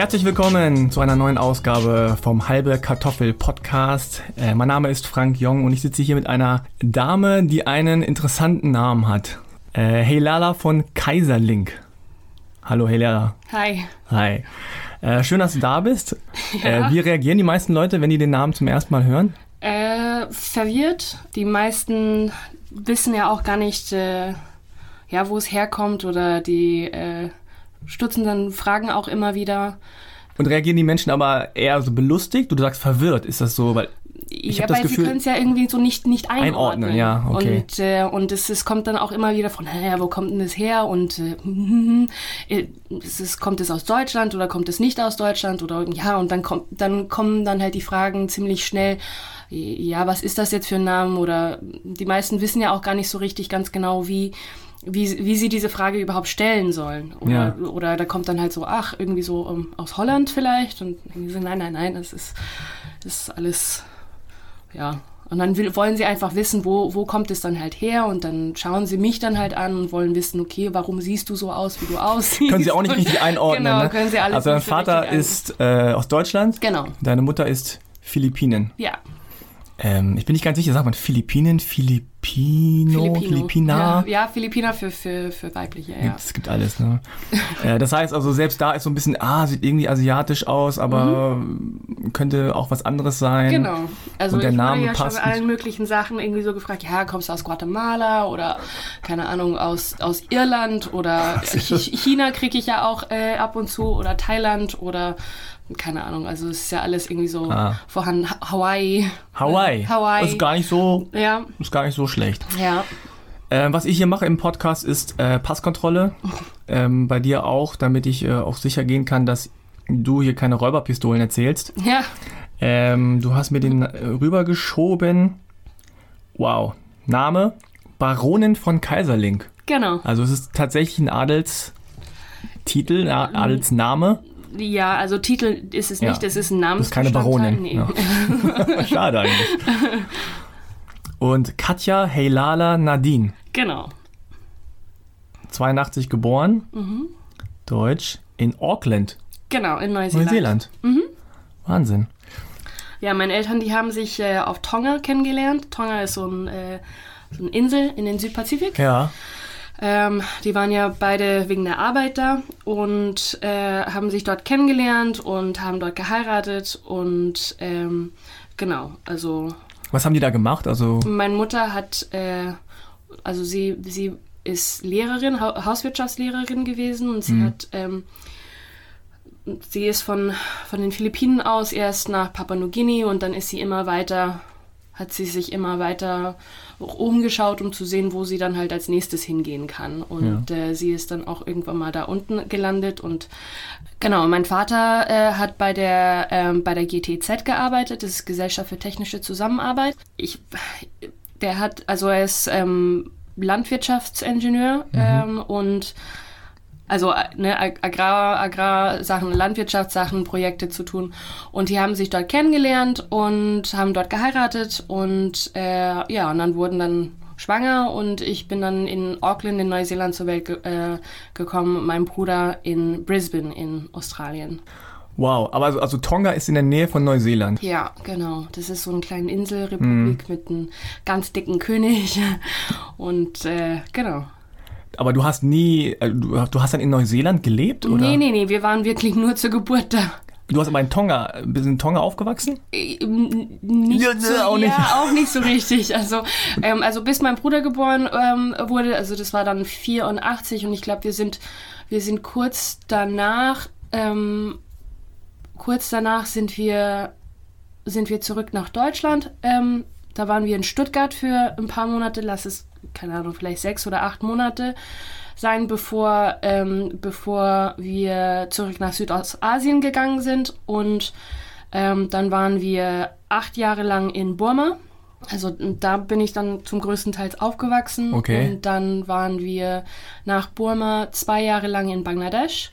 Herzlich willkommen zu einer neuen Ausgabe vom Halbe Kartoffel Podcast. Äh, mein Name ist Frank Jong und ich sitze hier mit einer Dame, die einen interessanten Namen hat. Äh, Helala von Kaiserlink. Hallo Helala. Hi. Hi. Äh, schön, dass du da bist. Ja. Äh, wie reagieren die meisten Leute, wenn die den Namen zum ersten Mal hören? Äh, verwirrt. Die meisten wissen ja auch gar nicht, äh, ja, wo es herkommt oder die stutzen dann Fragen auch immer wieder. Und reagieren die Menschen aber eher so belustigt? Du sagst verwirrt, ist das so? Weil ich ja, hab das weil sie können es ja irgendwie so nicht, nicht einordnen. Einordnen, ja, okay. Und, äh, und es, es kommt dann auch immer wieder von, naja, wo kommt denn das her? Und äh, äh, es ist, kommt es aus Deutschland oder kommt es nicht aus Deutschland? Oder ja, und dann kommt, dann kommen dann halt die Fragen ziemlich schnell. Ja, was ist das jetzt für ein Name? Oder die meisten wissen ja auch gar nicht so richtig ganz genau, wie, wie, wie sie diese Frage überhaupt stellen sollen. Oder, Ja. oder da kommt dann halt so, ach, irgendwie so ähm, aus Holland vielleicht. Und irgendwie so, nein, nein, nein, das ist, das ist alles ja. Und dann will, wollen sie einfach wissen, wo, wo kommt es dann halt her und dann schauen sie mich dann halt an und wollen wissen, okay, warum siehst du so aus, wie du aussiehst? können sie auch nicht richtig einordnen. Genau, ne? können sie alles Also dein Vater ist äh, aus Deutschland, Genau, deine Mutter ist Philippinen. ja. Ähm, ich bin nicht ganz sicher, sagt man Philippinen, Filipino, Philippina? Ja, ja, Philippiner für, für, für weibliche, ja. Es gibt alles, ne? äh, das heißt also, selbst da ist so ein bisschen, ah, sieht irgendwie asiatisch aus, aber könnte auch was anderes sein. Mhm. Genau. Also Und der ich Name ja passt schon allen möglichen Sachen irgendwie so gefragt, ja, kommst du aus Guatemala oder keine Ahnung, aus, aus Irland oder Ch- China kriege ich ja auch äh, ab und zu oder Thailand oder keine Ahnung, also es ist ja alles irgendwie so Ah. vorhanden. Ha- Hawaii. Hawaii. Hawaii. Das ist gar nicht so, Ja, ist gar nicht so schlecht. ja. Ähm, was ich hier mache im Podcast ist äh, Passkontrolle. Ähm, bei dir auch, damit ich äh, auch sicher gehen kann, dass du hier keine Räuberpistolen erzählst. Ja, Ähm, du hast mir den äh, rübergeschoben. Wow. Name? Baronin von Kaiserlink. genau. Also es ist tatsächlich ein Adelstitel, ein Adelsname. Ja, also Titel ist es Ja. nicht, es ist ein Das ist keine. Baronin. Nee. Ja. Schade eigentlich. Und Katja Heilala Nadine. Genau. 82 geboren. Mhm. Deutsch. In Auckland, Genau, in Neuseeland. Neuseeland. Mhm. Wahnsinn. Ja, meine Eltern, die haben sich äh, auf Tonga kennengelernt. Tonga ist so, ein, äh, so eine Insel in den Südpazifik. Ja. Ähm, die waren ja beide wegen der Arbeit da und äh, haben sich dort kennengelernt und haben dort geheiratet und ähm, genau, also Was haben die da gemacht? Also, meine Mutter hat, äh, also sie, sie ist Lehrerin, ha Hauswirtschaftslehrerin gewesen und sie hat, ähm, sie ist von, von den Philippinen aus erst nach Papua-Neuguinea und dann ist sie immer weiter, hat sie sich immer weiter umgeschaut, um zu sehen, wo sie dann halt als nächstes hingehen kann. Und äh, sie ist dann auch irgendwann mal da unten gelandet und genau, mein Vater äh, hat bei der, ähm, bei der GTZ gearbeitet, das ist Gesellschaft für technische Zusammenarbeit. Ich, der hat, also er ist ähm, Landwirtschaftsingenieur ähm, und also äh, ne, Ag- Agrar, Agrarsachen, Landwirtschaftssachen, Projekte zu tun. Und die haben sich dort kennengelernt und haben dort geheiratet und äh, ja, und dann wurden dann schwanger und ich bin dann in Auckland in Neuseeland zur Welt ge äh, gekommen, mein Bruder in Brisbane in Australien. wow. Aber also, also Tonga ist in der Nähe von Neuseeland. Ja, genau. Das ist so eine kleine Inselrepublik mit einem ganz dicken König und äh, genau. Aber du hast nie, äh, du, du hast dann in Neuseeland gelebt? Oder? Nee, nee, nee, wir waren wirklich nur zur Geburt da. Du hast aber in Tonga, bist in Tonga aufgewachsen? Ähm, Nicht Ja, so, auch ja, nicht. auch nicht so richtig. Also, ähm, also bis mein Bruder geboren ähm, wurde, also das war dann 84 und ich glaube, wir sind, wir sind kurz danach, ähm, kurz danach sind wir, sind wir zurück nach Deutschland. Ähm, da waren wir in Stuttgart für ein paar Monate, lass es, keine Ahnung, vielleicht sechs oder acht Monate sein, bevor, ähm, bevor wir zurück nach Südostasien gegangen sind. Und ähm, dann waren wir acht Jahre lang in Burma. Also da bin ich dann zum größten Teil aufgewachsen. Okay. Und dann waren wir nach Burma zwei Jahre lang in Bangladesch.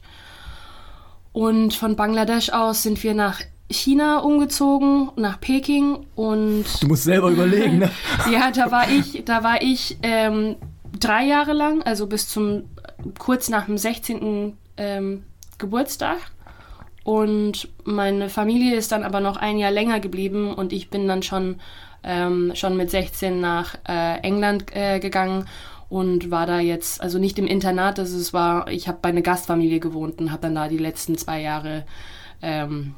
Und von Bangladesch aus sind wir nach China umgezogen, nach Peking. Und Du musst selber überlegen, ne? ja, da war ich, da war ich ähm, drei Jahre lang, also bis zum kurz nach dem 16. Ähm, Geburtstag. und meine Familie ist dann aber noch ein Jahr länger geblieben und ich bin dann schon, ähm, schon mit 16 nach äh, England äh, gegangen und war da jetzt, also nicht im Internat, also es war, ich habe bei einer Gastfamilie gewohnt und habe dann da die letzten zwei Jahre ähm,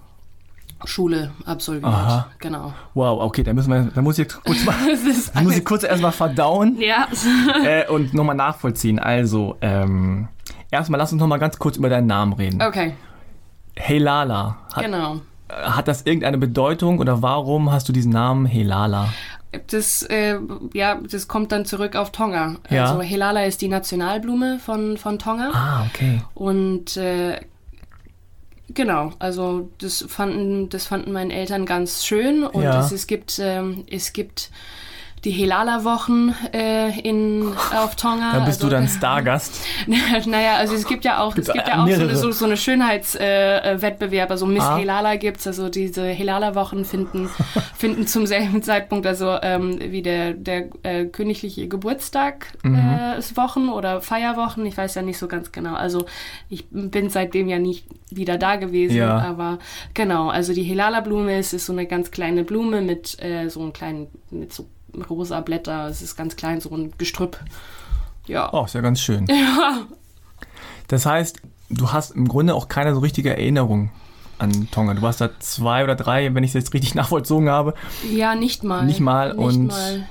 Schule absolviert. Aha. Genau. Wow, okay, da müssen wir, da muss ich kurz mal, da muss ich kurz erstmal verdauen Ja. äh, und nochmal nachvollziehen. Also, ähm, erstmal lass uns nochmal ganz kurz über deinen Namen reden. Okay, Hey Lala, hat, genau. hat das irgendeine Bedeutung oder warum hast du diesen Namen Hey Lala? Das, äh, ja, das kommt dann zurück auf Tonga. Ja. Also Helala ist die Nationalblume von, von Tonga. Ah, okay. Und äh, genau, also das fanden, das fanden meine Eltern ganz schön. Und Ja. es, es gibt, ähm, es gibt die Helala-Wochen äh, in, auf Tonga. Dann bist also, du dann Stargast. naja, also es gibt ja auch, es gibt ja auch so, eine- so, so eine Schönheitswettbewerb, also Miss Ah. Helala gibt's, also diese Helala-Wochen finden, finden zum selben Zeitpunkt, also ähm, wie der, der äh, königliche Geburtstag Mhm. äh, ist Wochen oder Feierwochen, ich weiß ja nicht so ganz genau. Also ich bin seitdem ja nicht wieder da gewesen, Ja. aber genau, also die Helala-Blume ist, ist so eine ganz kleine Blume mit äh, so einem kleinen, mit so rosa Blätter, es ist ganz klein, so ein Gestrüpp. Ja. Oh, ist ja ganz schön. Das heißt, du hast im Grunde auch keine so richtige Erinnerung an Tonga. Du warst da zwei oder drei, wenn ich es jetzt richtig nachvollzogen habe. Ja, nicht mal. Nicht mal Nicht und- mal.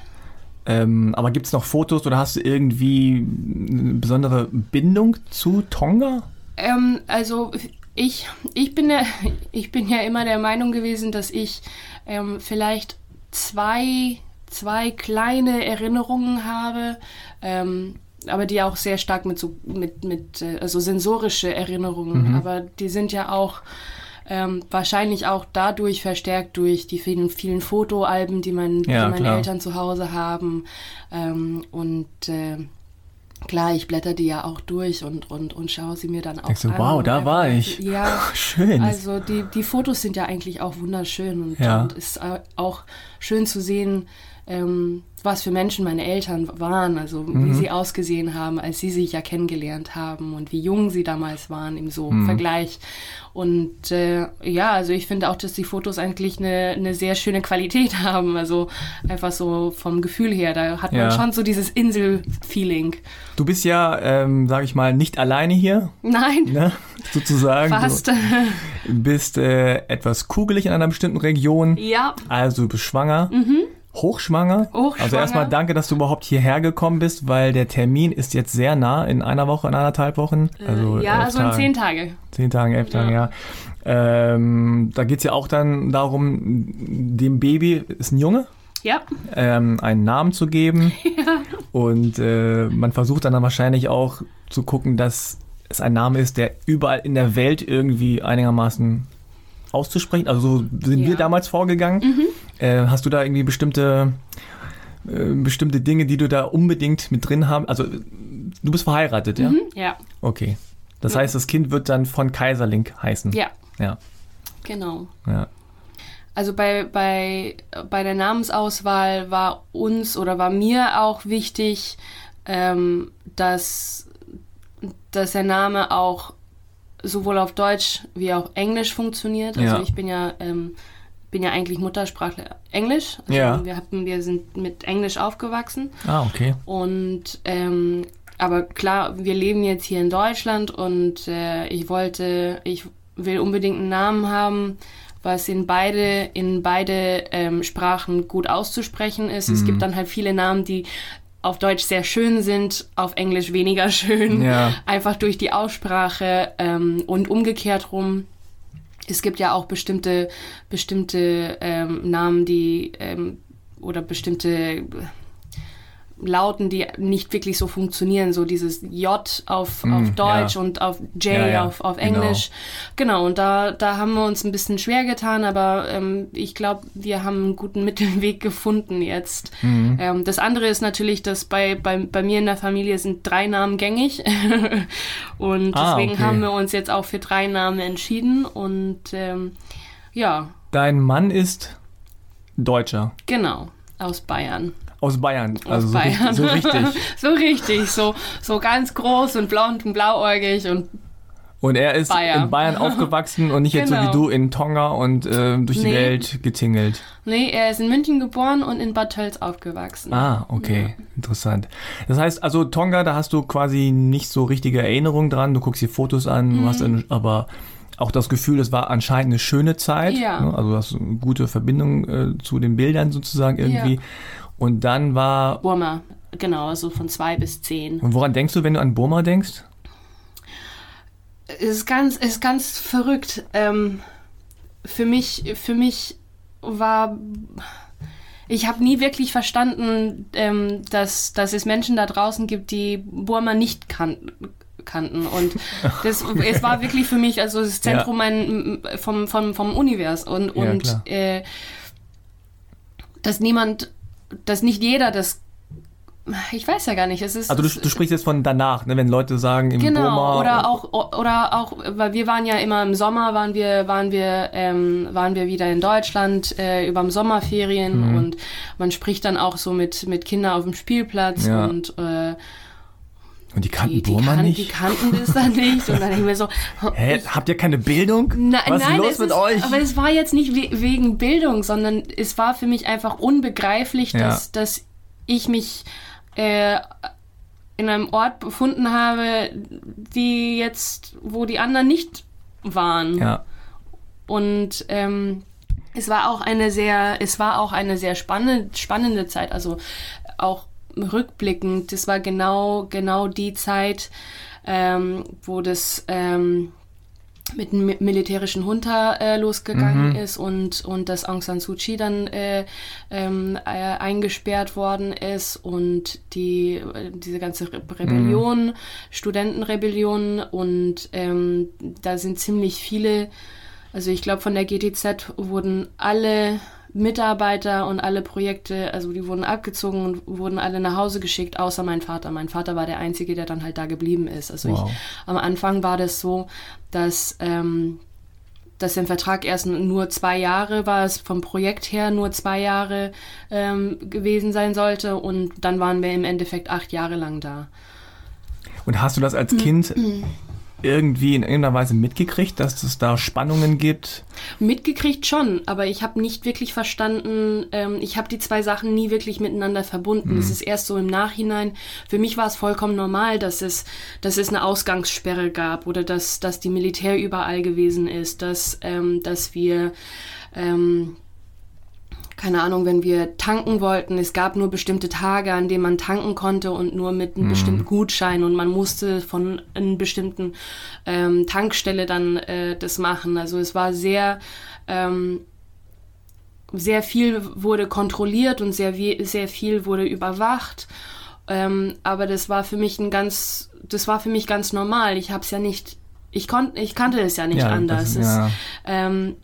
Ähm, aber gibt es noch Fotos oder hast du irgendwie eine besondere Bindung zu Tonga? Ähm, also ich, ich, bin der, ich bin ja immer der Meinung gewesen, dass ich ähm, vielleicht zwei, zwei kleine Erinnerungen habe, ähm, aber die auch sehr stark mit so mit, mit äh, also sensorische Erinnerungen, aber die sind ja auch ähm, wahrscheinlich auch dadurch verstärkt durch die vielen, vielen Fotoalben, die, mein, Ja, die meine klar. Eltern zu Hause haben. Ähm, und äh, klar, ich blätter die ja auch durch und, und, und schaue sie mir dann auch Denkst du, an. wow, da war ich. Ja, Schön. also die, die Fotos sind ja eigentlich auch wunderschön und, Ja. und ist au- auch schön zu sehen, ähm, was für Menschen meine Eltern waren, also Mhm. wie sie ausgesehen haben, als sie sich ja kennengelernt haben und wie jung sie damals waren im so Mhm. Vergleich. Und äh, ja, also ich finde auch, dass die Fotos eigentlich eine, eine sehr schöne Qualität haben, also einfach so vom Gefühl her, da hat man Ja. schon so dieses Insel-Feeling. du bist ja, ähm, sag ich mal, nicht alleine hier, Nein, ne? sozusagen. fast. Du bist äh, etwas kugelig in einer bestimmten Region, ja, also du bist schwanger. Hochschwanger. Hochschwanger. Also erstmal danke, dass du überhaupt hierher gekommen bist, weil der Termin ist jetzt sehr nah, in einer Woche, in anderthalb Wochen. Also Äh, ja, elf also in Tagen. zehn Tage. Zehn Tagen, elf Tagen, ja. Ähm, da geht es ja auch dann darum, dem Baby, ist ein Junge, Ja, ähm, einen Namen zu geben. Und äh, man versucht dann, dann wahrscheinlich auch zu gucken, dass es ein Name ist, der überall in der Welt irgendwie einigermaßen auszusprechen. Also so sind wir Ja. damals vorgegangen. Äh, hast du da irgendwie bestimmte, äh, bestimmte Dinge, die du da unbedingt mit drin haben? Also du bist verheiratet, ja? ja, Okay. Das Ja. heißt, das Kind wird dann von Kaiserlink heißen. ja, Ja. genau. ja. Also bei, bei, bei der Namensauswahl war uns oder war mir auch wichtig, ähm, dass, dass der Name auch sowohl auf Deutsch wie auch Englisch funktioniert. Also Ja. ich bin ja, ähm, bin ja eigentlich Muttersprachler Englisch. Also Ja. wir, hatten, wir sind mit Englisch aufgewachsen. Ah, okay. Und ähm, aber klar, wir leben jetzt hier in Deutschland und äh, ich wollte, ich will unbedingt einen Namen haben, was in beide, in beide ähm, Sprachen gut auszusprechen ist. Es gibt dann halt viele Namen, die auf Deutsch sehr schön sind, auf Englisch weniger schön. Ja. Einfach durch die Aussprache ähm, und umgekehrt rum. Es gibt ja auch bestimmte, bestimmte ähm, Namen, die ähm, oder bestimmte Lauten, die nicht wirklich so funktionieren, so dieses J auf, auf Deutsch ja. und auf J Ja, ja, auf, auf genau. Englisch. Genau, und da, da haben wir uns ein bisschen schwer getan, aber ähm, ich glaube, wir haben einen guten Mittelweg gefunden jetzt. Mhm. Ähm, das andere ist natürlich, dass bei, bei, bei mir in der Familie sind drei Namen gängig. und Ah, deswegen okay. haben wir uns jetzt auch für drei Namen entschieden. Und ähm, ja, Dein Mann ist Deutscher. genau, aus Bayern. Aus Bayern. Aus Also so, Bayern. Richtig, so richtig. so richtig, so, so ganz groß und blond und blauäugig und Und er ist Bayer. in Bayern aufgewachsen und nicht jetzt so wie Genau. du in Tonga und äh, durch die Nee. Welt getingelt. Nee, er ist in München geboren und in Bad Tölz aufgewachsen. Ah, okay, interessant. Das heißt, also Tonga, da hast du quasi nicht so richtige Erinnerungen dran. Du guckst dir Fotos an, du Mhm. hast dann aber auch das Gefühl, es war anscheinend eine schöne Zeit. Ja. ne? Also du hast eine gute Verbindung äh, zu den Bildern sozusagen irgendwie. Ja. Und dann war. Burma, genau, also von zwei bis zehn. Und woran denkst du, wenn du an Burma denkst? Es ist ganz, es ist ganz verrückt. Ähm, für mich, für mich war, ich habe nie wirklich verstanden, ähm, dass, dass es Menschen da draußen gibt, die Burma nicht kannten. kannten und das es war wirklich für mich also das Zentrum mein, vom, vom, vom Univers und, Ja, und klar. äh, dass niemand dass nicht jeder das ich weiß ja gar nicht es ist Also du, du sprichst jetzt von danach, ne? wenn Leute sagen im Genau, Burma. oder auch, oder auch, weil wir waren ja immer im Sommer, waren wir, waren wir, ähm, waren wir wieder in Deutschland äh, über dem Sommerferien Mhm. und man spricht dann auch so mit, mit Kindern auf dem Spielplatz Ja. und äh, Und die kannten die, die, Burma kan die nicht? kannten das dann nicht und dann denke ich mir so, Hä, habt ihr keine Bildung? Na, Was ist nein, los es mit ist, euch? aber es war jetzt nicht we wegen Bildung, sondern es war für mich einfach unbegreiflich, Ja. dass, dass ich mich äh, in einem Ort befunden habe, die jetzt, wo die anderen nicht waren. ja. Und ähm, es war auch eine sehr, es war auch eine sehr spannende, spannende Zeit. Also auch rückblickend, das war genau, genau die Zeit, ähm, wo das ähm, mit dem mi- militärischen Junta äh, losgegangen ist und, und dass Aung San Suu Kyi dann äh, ähm, äh, eingesperrt worden ist und die, äh, diese ganze Re Rebellion, Studentenrebellion und ähm, da sind ziemlich viele, also ich glaube von der GTZ wurden alle Mitarbeiter und alle Projekte, also die wurden abgezogen und wurden alle nach Hause geschickt, außer mein Vater. Mein Vater war der Einzige, der dann halt da geblieben ist. Also Wow. ich, am Anfang war das so, dass, ähm, dass im Vertrag erst nur zwei Jahre war, es vom Projekt her nur zwei Jahre ähm, gewesen sein sollte und dann waren wir im Endeffekt acht Jahre lang da. Und hast du das Mhm. als Kind irgendwie in irgendeiner Weise mitgekriegt, dass es da Spannungen gibt? Mitgekriegt schon, aber ich habe nicht wirklich verstanden, ähm, ich habe die zwei Sachen nie wirklich miteinander verbunden. Es ist erst so im Nachhinein, für mich war es vollkommen normal, dass es, dass es eine Ausgangssperre gab oder dass, dass die Militär überall gewesen ist, dass, ähm, dass wir, ähm, keine Ahnung, wenn wir tanken wollten, es gab nur bestimmte Tage, an denen man tanken konnte und nur mit einem bestimmten Gutschein und man musste von einer bestimmten ähm, Tankstelle dann äh, das machen. Also es war sehr, ähm, sehr viel wurde kontrolliert und sehr, sehr viel wurde überwacht. Ähm, aber das war für mich ein ganz, das war für mich ganz normal. Ich habe es ja nicht, ich konnte, ich kannte es ja nicht Ja, anders. das- Es- ja. ähm,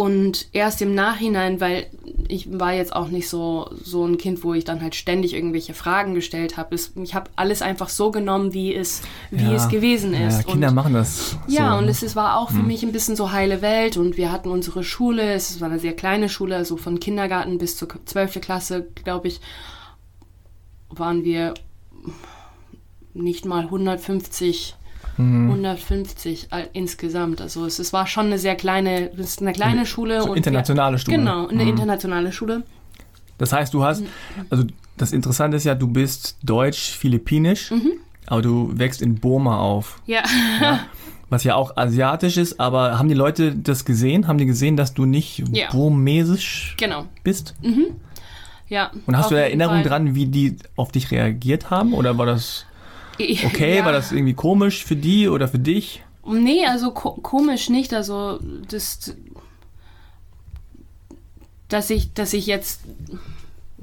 und erst im Nachhinein, weil ich war jetzt auch nicht so, so ein Kind, wo ich dann halt ständig irgendwelche Fragen gestellt habe. Ich habe alles einfach so genommen, wie es, wie Ja. es gewesen ist. Ja, Kinder und, machen das. ja, so, und ne? es, es war auch für mich ein bisschen so heile Welt und wir hatten unsere Schule, es war eine sehr kleine Schule, also von Kindergarten bis zur 12. Klasse, glaube ich, waren wir nicht mal 150 Mhm. 150 all- insgesamt. Also es, es war schon eine sehr kleine, es ist eine kleine Schule. so und internationale wir, Schule. Genau, eine Mhm. internationale Schule. Das heißt, du hast, also das Interessante ist ja, du bist deutsch-philippinisch, Mhm. aber du wächst in Burma auf, Ja. was ja auch asiatisch ist, aber haben die Leute das gesehen? Haben die gesehen, dass du nicht Ja. burmesisch genau. bist? Ja. Und hast du jeden Erinnerung Fall. dran, wie die auf dich reagiert haben? Oder war das okay? Ja. War das irgendwie komisch für die oder für dich? Nee, also ko komisch nicht. Also das, dass ich, dass ich jetzt,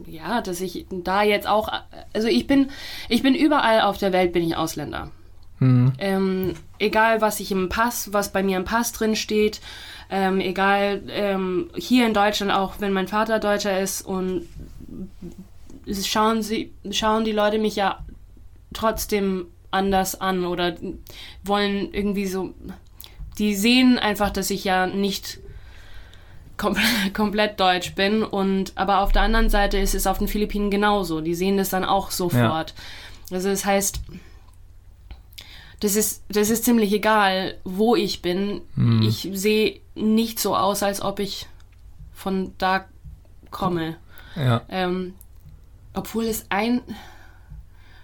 ja, dass ich da jetzt auch, also ich bin, ich bin überall auf der Welt bin ich Ausländer. Hm. Ähm, egal was ich im Pass, was bei mir im Pass drin steht, ähm, egal ähm, hier in Deutschland auch, wenn mein Vater Deutscher ist und schauen sie, schauen die Leute mich ja trotzdem anders an oder wollen irgendwie so, die sehen einfach, dass ich ja nicht kom komplett deutsch bin und aber auf der anderen Seite ist es auf den Philippinen genauso. Die sehen das dann auch sofort. Also das heißt, das ist, das ist ziemlich egal, wo ich bin. Hm. Ich sehe nicht so aus, als ob ich von da komme. Ja. Ähm, obwohl es ein.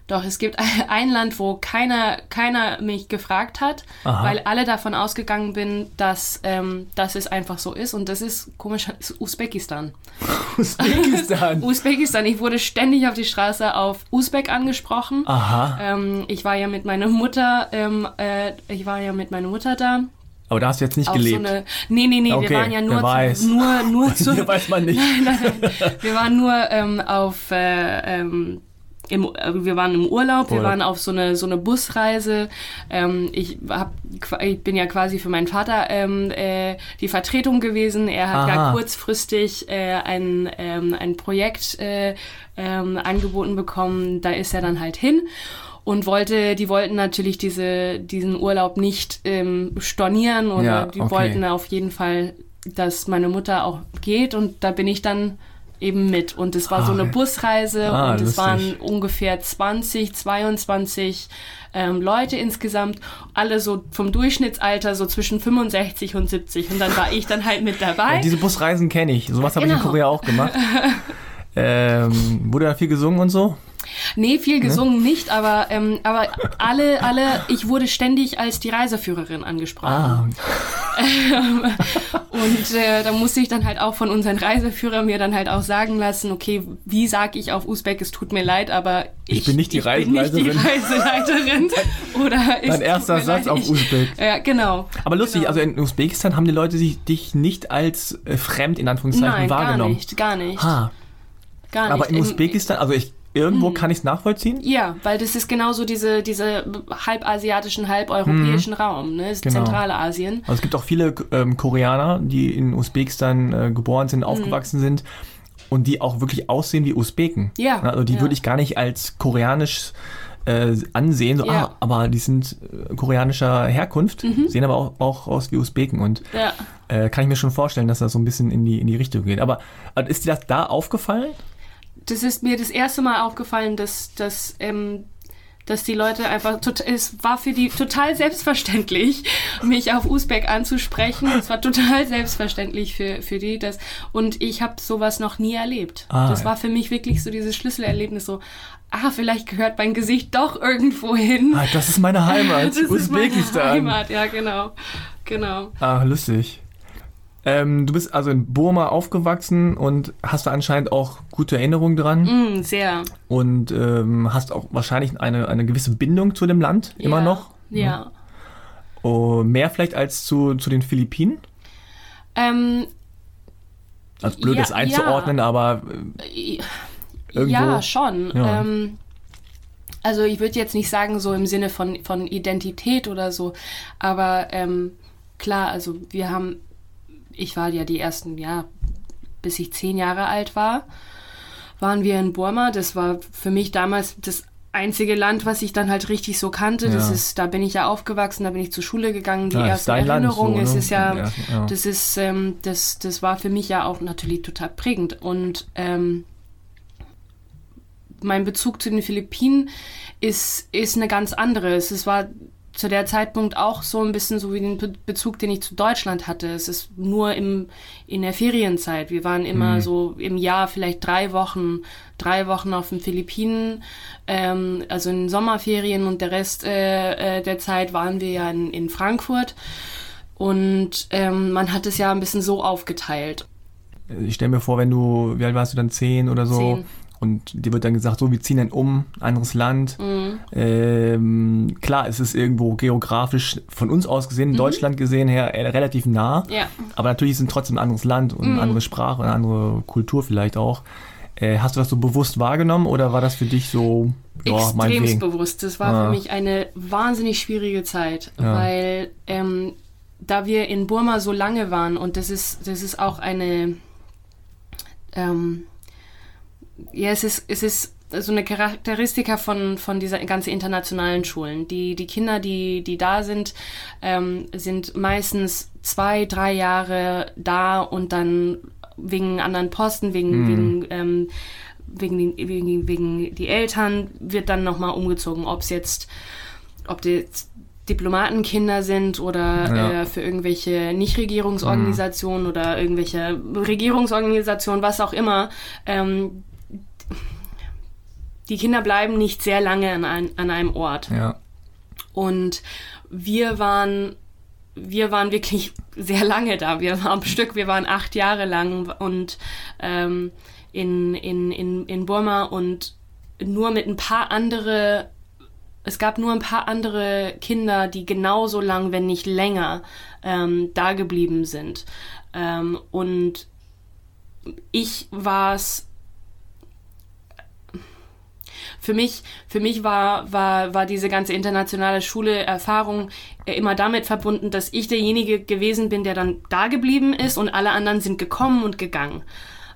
Doch, es gibt ein Land, wo keiner, keiner mich gefragt hat, Aha. weil alle davon ausgegangen bin, dass, ähm, dass es einfach so ist. Und das ist komisch, ist Usbekistan. Usbekistan. Usbekistan. Ich wurde ständig auf die Straße auf Usbek angesprochen. Aha. Ähm, ich war ja mit meiner Mutter, ähm, äh, ich war ja mit meiner Mutter da. Aber da hast du jetzt nicht Auf gelebt. so eine. Nee, nee, nee, Okay, wir waren ja nur, zu, nur, nur zu. Hier weiß man nicht. Nein, nein, nein. Wir waren nur ähm, auf. Äh, ähm, im, äh, wir waren im Urlaub, wir waren auf so eine, so eine Busreise. Ähm, ich, hab, ich bin ja quasi für meinen Vater ähm, äh, die Vertretung gewesen. Er hat Aha. ja kurzfristig äh, ein, ähm, ein Projekt äh, ähm, angeboten bekommen. Da ist er dann halt hin und wollte, die wollten natürlich diese, diesen Urlaub nicht ähm, stornieren oder Ja, die okay. wollten auf jeden Fall, dass meine Mutter auch geht und da bin ich dann eben mit und es war so Ah, eine okay. Busreise Ah, und es lustig. waren ungefähr 20, 22 ähm, Leute insgesamt, alle so vom Durchschnittsalter so zwischen 65 und 70 und dann war ich dann halt mit dabei. Ja, diese Busreisen kenne ich. Sowas habe ich in Genau. Korea auch gemacht. ähm, wurde da viel gesungen und so? Nee, viel gesungen nicht, aber, ähm, aber alle, alle, ich wurde ständig als die Reiseführerin angesprochen. Ah, Und äh, da musste ich dann halt auch von unseren Reiseführern mir dann halt auch sagen lassen, okay, wie sage ich auf Usbek, es tut mir leid, aber Ich bin nicht die ich bin nicht die Reiseleiterin. Oder Dein erster Satz leid, auf ich- Usbek. Ja, genau. Aber lustig, Genau. also in Usbekistan haben die Leute sich, dich nicht als äh, fremd in Anführungszeichen Nein, gar wahrgenommen. nicht, gar nicht. Ah, Gar aber nicht. in Im- Usbekistan, also ich irgendwo Mhm. kann ich es nachvollziehen. Ja, weil das ist genauso diese, diese halbasiatischen, halbeuropäischen Raum, ne? Das ist Genau. Zentralasien. Also es gibt auch viele ähm, Koreaner, die in Usbekistan äh, geboren Mhm. sind, aufgewachsen sind und die auch wirklich aussehen wie Usbeken. Ja, Also die ja. würde ich gar nicht als koreanisch äh, ansehen, so, Ja. ah, aber die sind äh, koreanischer Herkunft, Mhm. sehen aber auch, auch aus wie Usbeken und Ja. äh, kann ich mir schon vorstellen, dass das so ein bisschen in die, in die Richtung geht. Aber äh, ist dir das da aufgefallen? Das ist mir das erste Mal aufgefallen, dass, dass, ähm, dass die Leute einfach, tot, es war für die total selbstverständlich, mich auf Usbek anzusprechen. Es war total selbstverständlich für, für die. Das, und ich habe sowas noch nie erlebt. Ah, das ja. war für mich wirklich so dieses Schlüsselerlebnis, so, ah, vielleicht gehört mein Gesicht doch irgendwo hin. Ah, das ist meine Heimat, das ist meine Usbekistan. Heimat, ja, genau. Genau. Ah, lustig. Ähm, du bist also in Burma aufgewachsen und hast da anscheinend auch gute Erinnerungen dran Mm, sehr. und ähm, hast auch wahrscheinlich eine, eine gewisse Bindung zu dem Land immer ja. noch. Ja. Oh, mehr vielleicht als zu, zu den Philippinen. Ähm, Also blöd, Ja, das einzuordnen, aber äh, Irgendwo- Ja, schon. Ja. Ähm, also ich würde jetzt nicht sagen so im Sinne von, von Identität oder so, aber ähm, klar, also wir haben, ich war ja die ersten, ja, bis ich zehn Jahre alt war, waren wir in Burma. Das war für mich damals das einzige Land, was ich dann halt richtig so kannte. Das Ja. ist, da bin ich ja aufgewachsen, da bin ich zur Schule gegangen. Die Ja, ersten Land, Erinnerungen, so, es ne? ist ja, Ja, ja. das ist, ähm, das, das war für mich ja auch natürlich total prägend. Und ähm, mein Bezug zu den Philippinen ist, ist eine ganz andere. Es es war zu der Zeitpunkt auch so ein bisschen so wie den Be Bezug, den ich zu Deutschland hatte. Es ist nur im, in der Ferienzeit. Wir waren immer so im Jahr vielleicht drei Wochen, drei Wochen auf den Philippinen, ähm, also in Sommerferien und der Rest äh, äh, der Zeit waren wir ja in, in Frankfurt. Und ähm, man hat es ja ein bisschen so aufgeteilt. ich stelle mir vor, wenn du, wie alt warst du dann, zehn oder so? Zehn. Und dir wird dann gesagt, so, wir ziehen dann um, anderes Land. Mhm. Ähm, klar, es ist irgendwo geografisch von uns aus gesehen, Mhm. Deutschland gesehen her, äh, relativ nah. Ja. Aber natürlich ist es trotzdem ein anderes Land und eine andere Sprache und eine andere Kultur vielleicht auch. Äh, hast du das so bewusst wahrgenommen oder war das für dich so, ja, extremst meinetwegen? bewusst. Das war Ah. für mich eine wahnsinnig schwierige Zeit, Ja. weil ähm, da wir in Burma so lange waren und das ist, das ist auch eine, ähm, ja, es ist, es ist so eine Charakteristika von, von dieser ganzen internationalen Schulen. Die, die Kinder, die, die da sind, ähm, sind meistens zwei, drei Jahre da und dann wegen anderen Posten, wegen, wegen, ähm, wegen, den, wegen, wegen die Eltern wird dann nochmal umgezogen. Ob es jetzt ob die jetzt Diplomatenkinder sind oder Ja. äh, für irgendwelche Nichtregierungsorganisationen oder irgendwelche Regierungsorganisationen, was auch immer. Ähm, die Kinder bleiben nicht sehr lange an, ein, an einem Ort. Ja. Und wir waren, wir waren wirklich sehr lange da. Wir waren am Stück, wir waren acht Jahre lang und ähm, in, in, in, in Burma und nur mit ein paar andere, es gab nur ein paar andere Kinder, die genauso lang, wenn nicht länger, ähm, da geblieben sind. Ähm, und ich war es für mich, für mich war, war, war diese ganze internationale Schule-Erfahrung äh, immer damit verbunden, dass ich derjenige gewesen bin, der dann da geblieben ist und alle anderen sind gekommen und gegangen.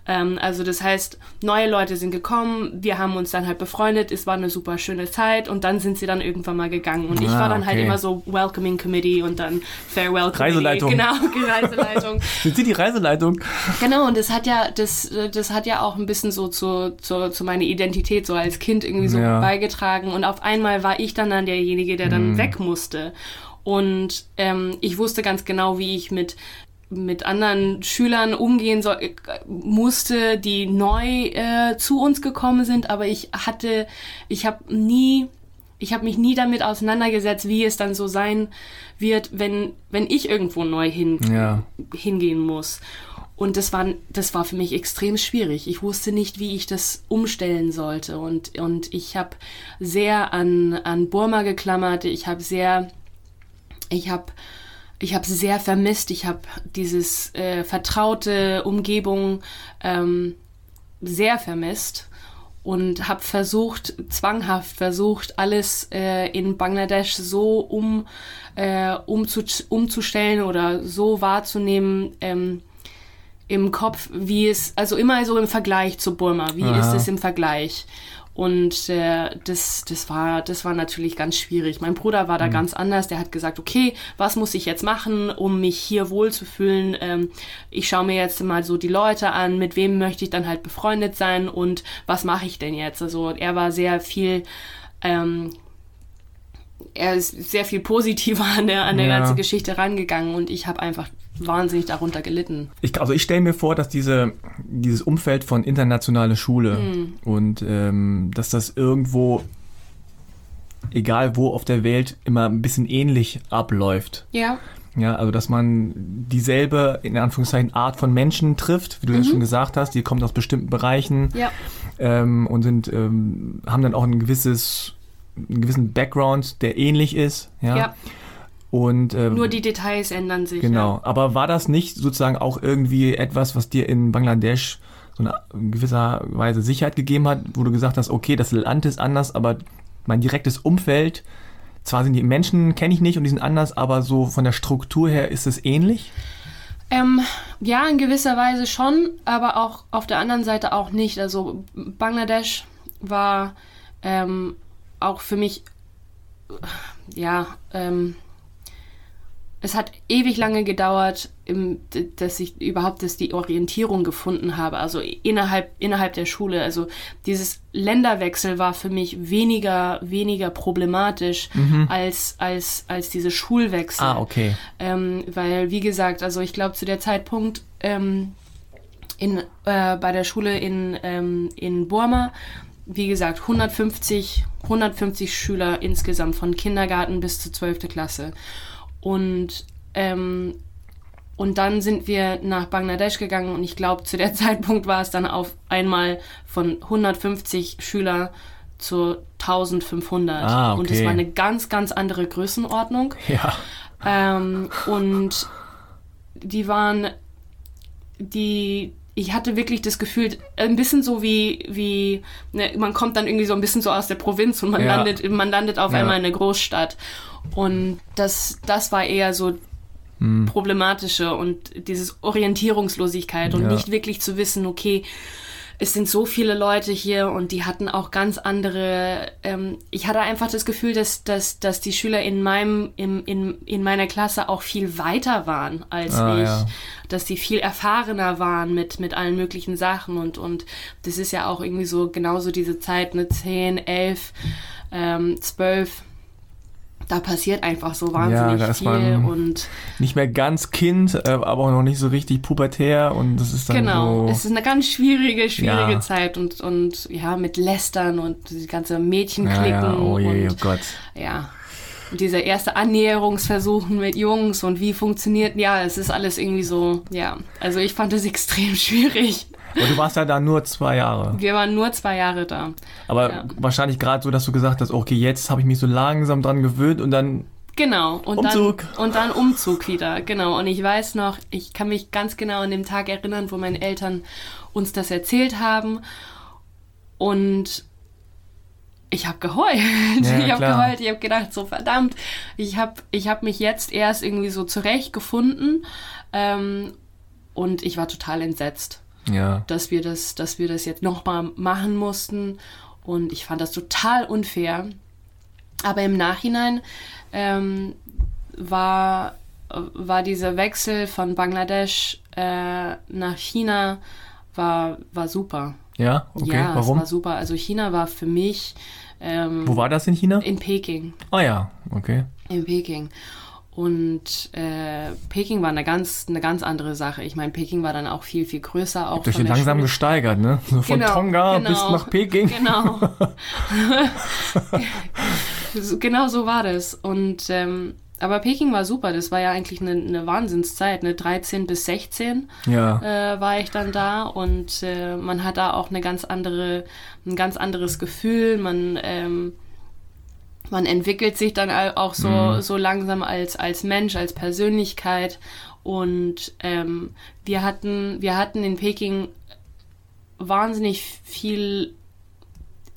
Ähm, also das heißt, neue Leute sind gekommen, wir haben uns dann halt befreundet, es war eine super schöne Zeit und dann sind sie dann irgendwann mal gegangen. Und ich Ah, war dann halt okay. immer so Welcoming Committee und dann Farewell Committee. Reiseleitung. Genau, Reiseleitung. Sind Sie die Reiseleitung? Genau, und das hat ja, das, das hat ja auch ein bisschen so zu, zu, zu meiner Identität so als Kind irgendwie so Ja. beigetragen. Und auf einmal war ich dann dann derjenige, der dann Mhm. weg musste. Und ähm, ich wusste ganz genau, wie ich mit mit anderen Schülern umgehen äh, musste, die neu äh, zu uns gekommen sind, aber ich hatte, ich habe nie, ich habe mich nie damit auseinandergesetzt, wie es dann so sein wird, wenn, wenn ich irgendwo neu hin, Ja. hingehen muss. Und das war, das war für mich extrem schwierig. Ich wusste nicht, wie ich das umstellen sollte. Und, und ich habe sehr an, an Burma geklammert. Ich habe sehr, ich habe ich habe sehr vermisst. Ich habe dieses äh, vertraute Umgebung ähm, sehr vermisst und habe versucht, zwanghaft versucht, alles äh, in Bangladesch so um, äh, umzu umzustellen oder so wahrzunehmen ähm, im Kopf, wie es, also immer so im Vergleich zu Burma, wie Aha. ist es im Vergleich? Und äh, das, das, war, das war natürlich ganz schwierig. Mein Bruder war da ganz anders. Der hat gesagt, okay, was muss ich jetzt machen, um mich hier wohlzufühlen? Ähm, ich schaue mir jetzt mal so die Leute an, mit wem möchte ich dann halt befreundet sein und was mache ich denn jetzt? Also er war sehr viel, ähm, er ist sehr viel positiver an der, an der Ja. ganzen Geschichte rangegangen und ich habe einfach wahnsinnig darunter gelitten. Ich, also ich stelle mir vor, dass diese, dieses Umfeld von internationale Schule Hm. und ähm, dass das irgendwo, egal wo auf der Welt, immer ein bisschen ähnlich abläuft. Ja, Ja, also dass man dieselbe, in Anführungszeichen, Art von Menschen trifft, wie du ja schon gesagt hast, die kommen aus bestimmten Bereichen ja, ähm, und sind, ähm, haben dann auch ein gewisses, einen gewissen Background, der ähnlich ist. Ja. ja. Und, ähm, Nur die Details ändern sich. Genau. Aber war das nicht sozusagen auch irgendwie etwas, was dir in Bangladesch so eine in gewisser Weise Sicherheit gegeben hat, wo du gesagt hast, okay, das Land ist anders, aber mein direktes Umfeld, zwar sind die Menschen, kenne ich nicht und die sind anders, aber so von der Struktur her ist es ähnlich? Ja. Ähm, ja, in gewisser Weise schon, aber auch auf der anderen Seite auch nicht. Also Bangladesch war ähm, auch für mich, ja, ähm, es hat ewig lange gedauert, dass ich überhaupt dass die Orientierung gefunden habe, also innerhalb, innerhalb der Schule. Also dieses Länderwechsel war für mich weniger, weniger problematisch als, als, als diese Schulwechsel. Ah, okay. Ähm, weil, wie gesagt, also ich glaube, zu der Zeitpunkt ähm, in, äh, bei der Schule in, ähm, in Burma, wie gesagt, 150, 150 Schüler insgesamt von Kindergarten bis zur 12. Klasse. Und, ähm, und dann sind wir nach Bangladesch gegangen und ich glaube, zu der Zeitpunkt war es dann auf einmal von 150 Schüler zu 1500. Ah, Und es okay. war eine ganz, ganz andere Größenordnung. Ja. Ähm, und die waren, die, ich hatte wirklich das Gefühl, ein bisschen so wie, wie ne, man kommt dann irgendwie so ein bisschen so aus der Provinz und man Ja. landet, man landet auf Ja. einmal in einer Großstadt. Und das, das war eher so problematische und dieses Orientierungslosigkeit und Ja. nicht wirklich zu wissen, okay, es sind so viele Leute hier und die hatten auch ganz andere. Ähm, ich hatte einfach das Gefühl, dass, dass, dass die Schüler in meinem, in, in, in meiner Klasse auch viel weiter waren als Ah, ich. ja. Dass die viel erfahrener waren mit, mit allen möglichen Sachen und, und das ist ja auch irgendwie so genauso diese Zeit, ne, 10, 11, ähm, 12 da passiert einfach so wahnsinnig ist viel und Nicht mehr ganz Kind, äh, aber auch noch nicht so richtig pubertär und das ist dann genau, so. es ist eine ganz schwierige, schwierige Ja. Zeit und, und ja, mit Lästern und die ganze Mädchenklicken ja, ja, oh je, oh und Gott. ja. Und dieser erste Annäherungsversuch mit Jungs und wie funktioniert, ja, es ist alles irgendwie so, ja. Also ich fand es extrem schwierig. Und du warst ja da nur zwei Jahre. Wir waren nur zwei Jahre da. Aber Ja. wahrscheinlich gerade so, dass du gesagt hast, okay, jetzt habe ich mich so langsam dran gewöhnt und dann Genau. Und Umzug. Dann, und dann Umzug wieder. Genau. Und ich weiß noch, ich kann mich ganz genau an den Tag erinnern, wo meine Eltern uns das erzählt haben. Und ich habe geheult. Ja, ich habe geheult. Ich habe gedacht, so verdammt, ich habe ich hab mich jetzt erst irgendwie so zurechtgefunden. Ähm, und ich war total entsetzt ja. dass wir das, dass wir das jetzt nochmal machen mussten. Und ich fand das total unfair. Aber im Nachhinein ähm, war, war dieser Wechsel von Bangladesch äh, nach China war, war super. Ja, okay. ja, Warum? es war super. Also China war für mich ähm, Wo war das in China? in Peking. Ah ja, okay. In Peking. Und äh, Peking war eine ganz, eine ganz andere Sache. Ich meine, Peking war dann auch viel, viel größer. Auch Durch langsam Schule- gesteigert, ne? So von Genau, Tonga genau. bis nach Peking. Genau. Genau so war das. Und ähm, aber Peking war super. Das war ja eigentlich eine, eine Wahnsinnszeit. Ne? 13 bis 16 Ja. äh, war ich dann da und äh, man hat da auch eine ganz andere, ein ganz anderes Gefühl. Man ähm, man entwickelt sich dann au- auch so, Mhm. so langsam als, als Mensch, als Persönlichkeit. Und ähm, wir, hatten, wir hatten in Peking wahnsinnig viel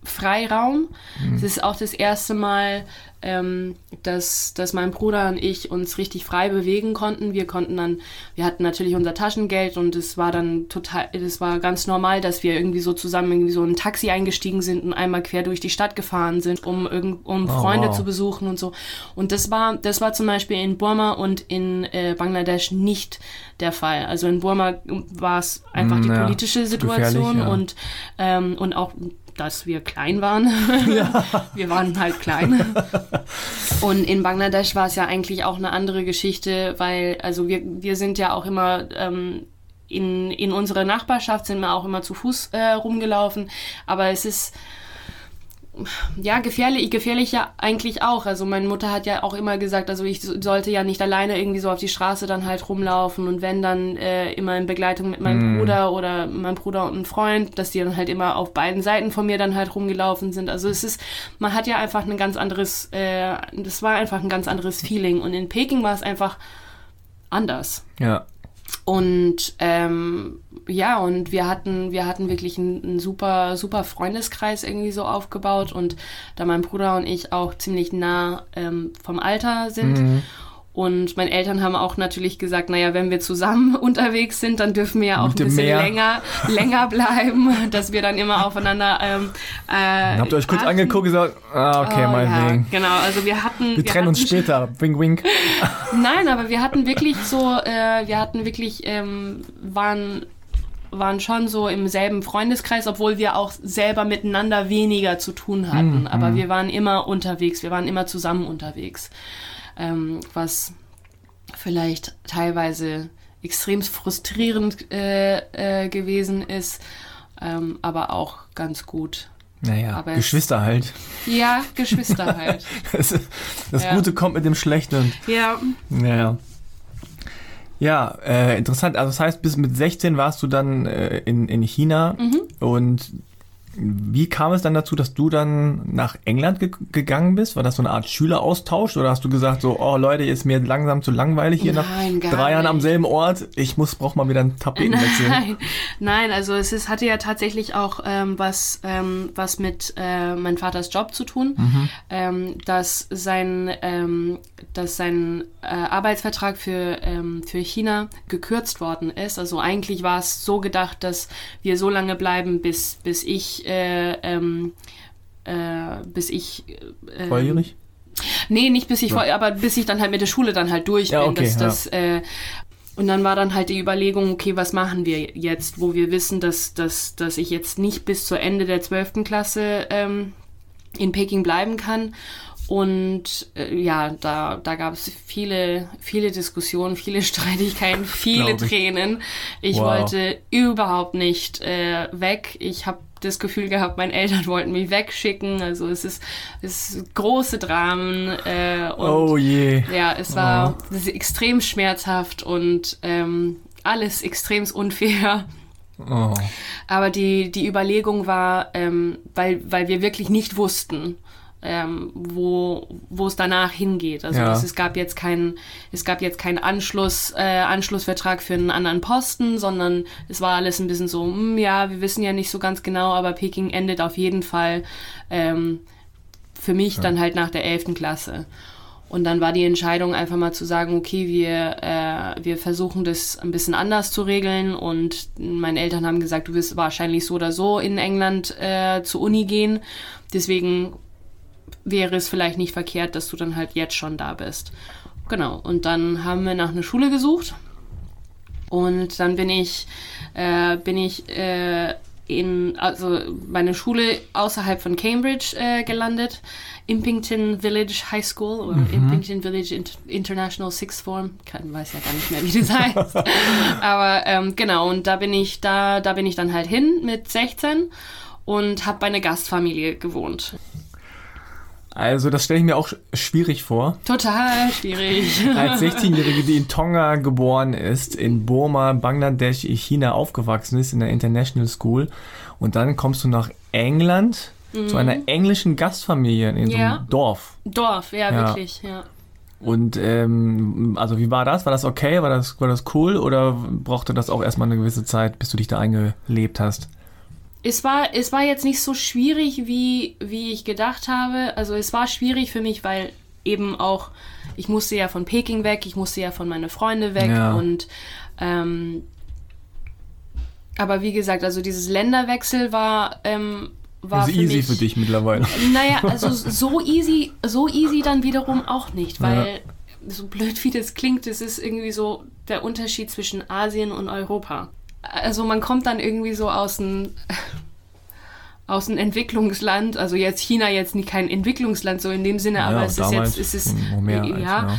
Freiraum. Es ist auch das erste Mal, ähm, dass, dass mein Bruder und ich uns richtig frei bewegen konnten. Wir konnten dann, wir hatten natürlich unser Taschengeld und es war dann total, es war ganz normal, dass wir irgendwie so zusammen irgendwie so in ein Taxi eingestiegen sind und einmal quer durch die Stadt gefahren sind, um, irgend, um Oh, Freunde wow. zu besuchen und so. Und das war, das war zum Beispiel in Burma und in äh, Bangladesch nicht der Fall. Also in Burma war es einfach die ja, politische Situation ja. und, ähm, und auch, dass wir klein waren. wir waren halt klein. Und in Bangladesch war es ja eigentlich auch eine andere Geschichte, weil, also wir, wir sind ja auch immer ähm, in, in unserer Nachbarschaft sind wir auch immer zu Fuß äh, rumgelaufen. Aber es ist ja gefährlich, gefährlich ja eigentlich auch. Also meine Mutter hat ja auch immer gesagt, also ich so- sollte ja nicht alleine irgendwie so auf die Straße dann halt rumlaufen und wenn dann äh, immer in Begleitung mit meinem Bruder oder meinem Bruder und einem Freund, dass die dann halt immer auf beiden Seiten von mir dann halt rumgelaufen sind. Also es ist, man hat ja einfach ein ganz anderes, äh, das war einfach ein ganz anderes Feeling und in Peking war es einfach anders. Ja. Und ähm, ja, und wir hatten, wir hatten wirklich einen, einen super, super Freundeskreis irgendwie so aufgebaut und da mein Bruder und ich auch ziemlich nah ähm, vom Alter sind. Mhm. Und meine Eltern haben auch natürlich gesagt, naja, wenn wir zusammen unterwegs sind, dann dürfen wir ja auch ein bisschen Meer. länger, länger bleiben, dass wir dann immer aufeinander ähm, äh, Dann habt ihr euch kurz angeguckt und gesagt, ah, okay, Oh, meinetwegen. Ja, genau, also wir hatten. Wir trennen uns hatten- später. Wink, wink. Nein, aber wir hatten wirklich so, äh, wir hatten wirklich, ähm, waren, waren schon so im selben Freundeskreis, obwohl wir auch selber miteinander weniger zu tun hatten. Aber wir waren immer unterwegs, wir waren immer zusammen unterwegs. Ähm, was vielleicht teilweise extrem frustrierend äh, äh, gewesen ist, ähm, aber auch ganz gut. Naja, Aber es- Geschwister halt. Ja, Geschwister halt. Das, das Ja. Gute kommt mit dem Schlechten. Ja, naja. Ja, äh, interessant. Also das heißt, bis mit 16 warst du dann äh, in, in China Mhm. und wie kam es dann dazu, dass du dann nach England ge gegangen bist? War das so eine Art Schüleraustausch oder hast du gesagt so, oh Leute, ist mir langsam zu langweilig hier Nein, nach drei Jahren am selben Ort? Ich muss brauch mal wieder einen Tapetenwechsel. Nein, nein, also es ist, hatte ja tatsächlich auch ähm, was, ähm, was mit äh, mein Vaters Job zu tun, ähm, dass sein, ähm, dass sein äh, Arbeitsvertrag für, ähm, für China gekürzt worden ist. Also eigentlich war es so gedacht, dass wir so lange bleiben, bis, bis ich äh, ähm, äh, bis ich äh, Volljährig? Nee, nicht bis ich voll, aber bis ich dann halt mit der Schule dann halt durch Ja, bin. okay, dass, ja. das, äh, und dann war dann halt die Überlegung, okay, was machen wir jetzt, wo wir wissen, dass, dass, dass ich jetzt nicht bis zur Ende der 12. Klasse ähm, in Peking bleiben kann. Und äh, ja, da, da gab es viele, viele Diskussionen, viele Streitigkeiten, viele ich. Tränen. Ich Wow. wollte überhaupt nicht äh, weg. Ich habe das Gefühl gehabt, meine Eltern wollten mich wegschicken. Also es ist, es ist große Dramen. Äh, und Oh je. ja, es war ist extrem schmerzhaft und ähm, alles extrem unfair. Oh. Aber die, die Überlegung war, ähm, weil, weil wir wirklich nicht wussten, ähm, wo, wo es danach hingeht. Also Ja. es, es gab jetzt keinen, es gab jetzt keinen Anschluss, äh, Anschlussvertrag für einen anderen Posten, sondern es war alles ein bisschen so, hm, ja, wir wissen ja nicht so ganz genau, aber Peking endet auf jeden Fall ähm, für mich dann halt nach der 11. Klasse. Und dann war die Entscheidung einfach mal zu sagen, okay, wir, äh, wir versuchen das ein bisschen anders zu regeln. Und meine Eltern haben gesagt, du wirst wahrscheinlich so oder so in England äh, zur Uni gehen. Deswegen wäre es vielleicht nicht verkehrt, dass du dann halt jetzt schon da bist. Genau. Und dann haben wir nach einer Schule gesucht. Und dann bin ich, äh, bin ich äh, in, also meine Schule außerhalb von Cambridge äh, gelandet. Impington Village High School oder Impington Village Int International Sixth Form. Kein weiß ja gar nicht mehr, wie das heißt. Aber ähm, genau, und da bin ich, da, da bin ich dann halt hin mit 16 und habe bei einer Gastfamilie gewohnt. Also, das stelle ich mir auch sch- schwierig vor. Total schwierig. Als 16-Jährige, die in Tonga geboren ist, in Burma, Bangladesch, China aufgewachsen ist, in der International School. Und dann kommst du nach England zu einer englischen Gastfamilie in so einem Mhm. Ja. Dorf. Dorf, ja, Ja. wirklich, ja. Und ähm, also wie war das? War das okay? War das, war das cool? Oder brauchte das auch erstmal eine gewisse Zeit, bis du dich da eingelebt hast? Es war, es war jetzt nicht so schwierig, wie, wie ich gedacht habe. Also es war schwierig für mich, weil eben auch, ich musste ja von Peking weg, ich musste ja von meinen Freunden weg Ja. und ähm, aber wie gesagt, also dieses Länderwechsel war, ähm, war Also für easy mich, für dich mittlerweile. Naja, also so easy, so easy dann wiederum auch nicht, weil so blöd wie das klingt, es ist irgendwie so der Unterschied zwischen Asien und Europa. Also man kommt dann irgendwie so aus dem aus dem Entwicklungsland, also jetzt China jetzt nicht kein Entwicklungsland so in dem Sinne, aber es ist jetzt, es ist mehr als, ja,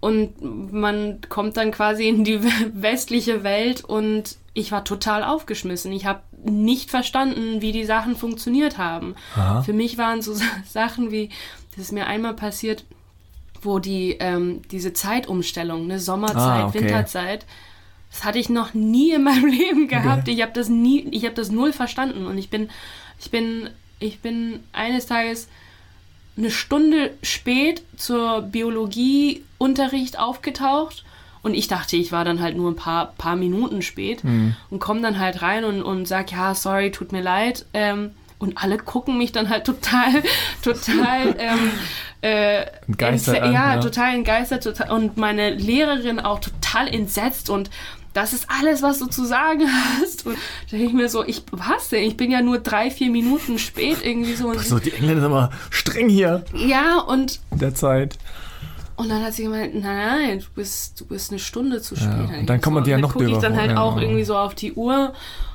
und man kommt dann quasi in die westliche Welt und ich war total aufgeschmissen. Ich habe nicht verstanden, wie die Sachen funktioniert haben. Aha. Für mich waren so Sachen wie, das ist mir einmal passiert, wo die ähm, diese Zeitumstellung, ne, Sommerzeit, Ah, okay. Winterzeit, das hatte ich noch nie in meinem Leben gehabt. Ich habe das nie, ich habe das null verstanden und ich bin, ich bin, ich bin eines Tages eine Stunde spät zur Biologieunterricht aufgetaucht und ich dachte, ich war dann halt nur ein paar, paar Minuten spät und komme dann halt rein und, und sag, ja, sorry, tut mir leid. Ähm, und alle gucken mich dann halt total, total, ähm, äh, an, ja, ja. total entgeistert total, und meine Lehrerin auch total entsetzt und das ist alles, was du zu sagen hast. Und da denke ich mir so, ich, was denn? Ich bin ja nur drei, vier Minuten spät irgendwie so. Und So, die Engländer sind immer streng hier ja, und der Zeit. und dann hat sie gemeint, nein, nein, du bist, du bist eine Stunde zu spät. und ich dann kann man so, dir ja noch gucke ich dann halt ja. auch irgendwie so auf die Uhr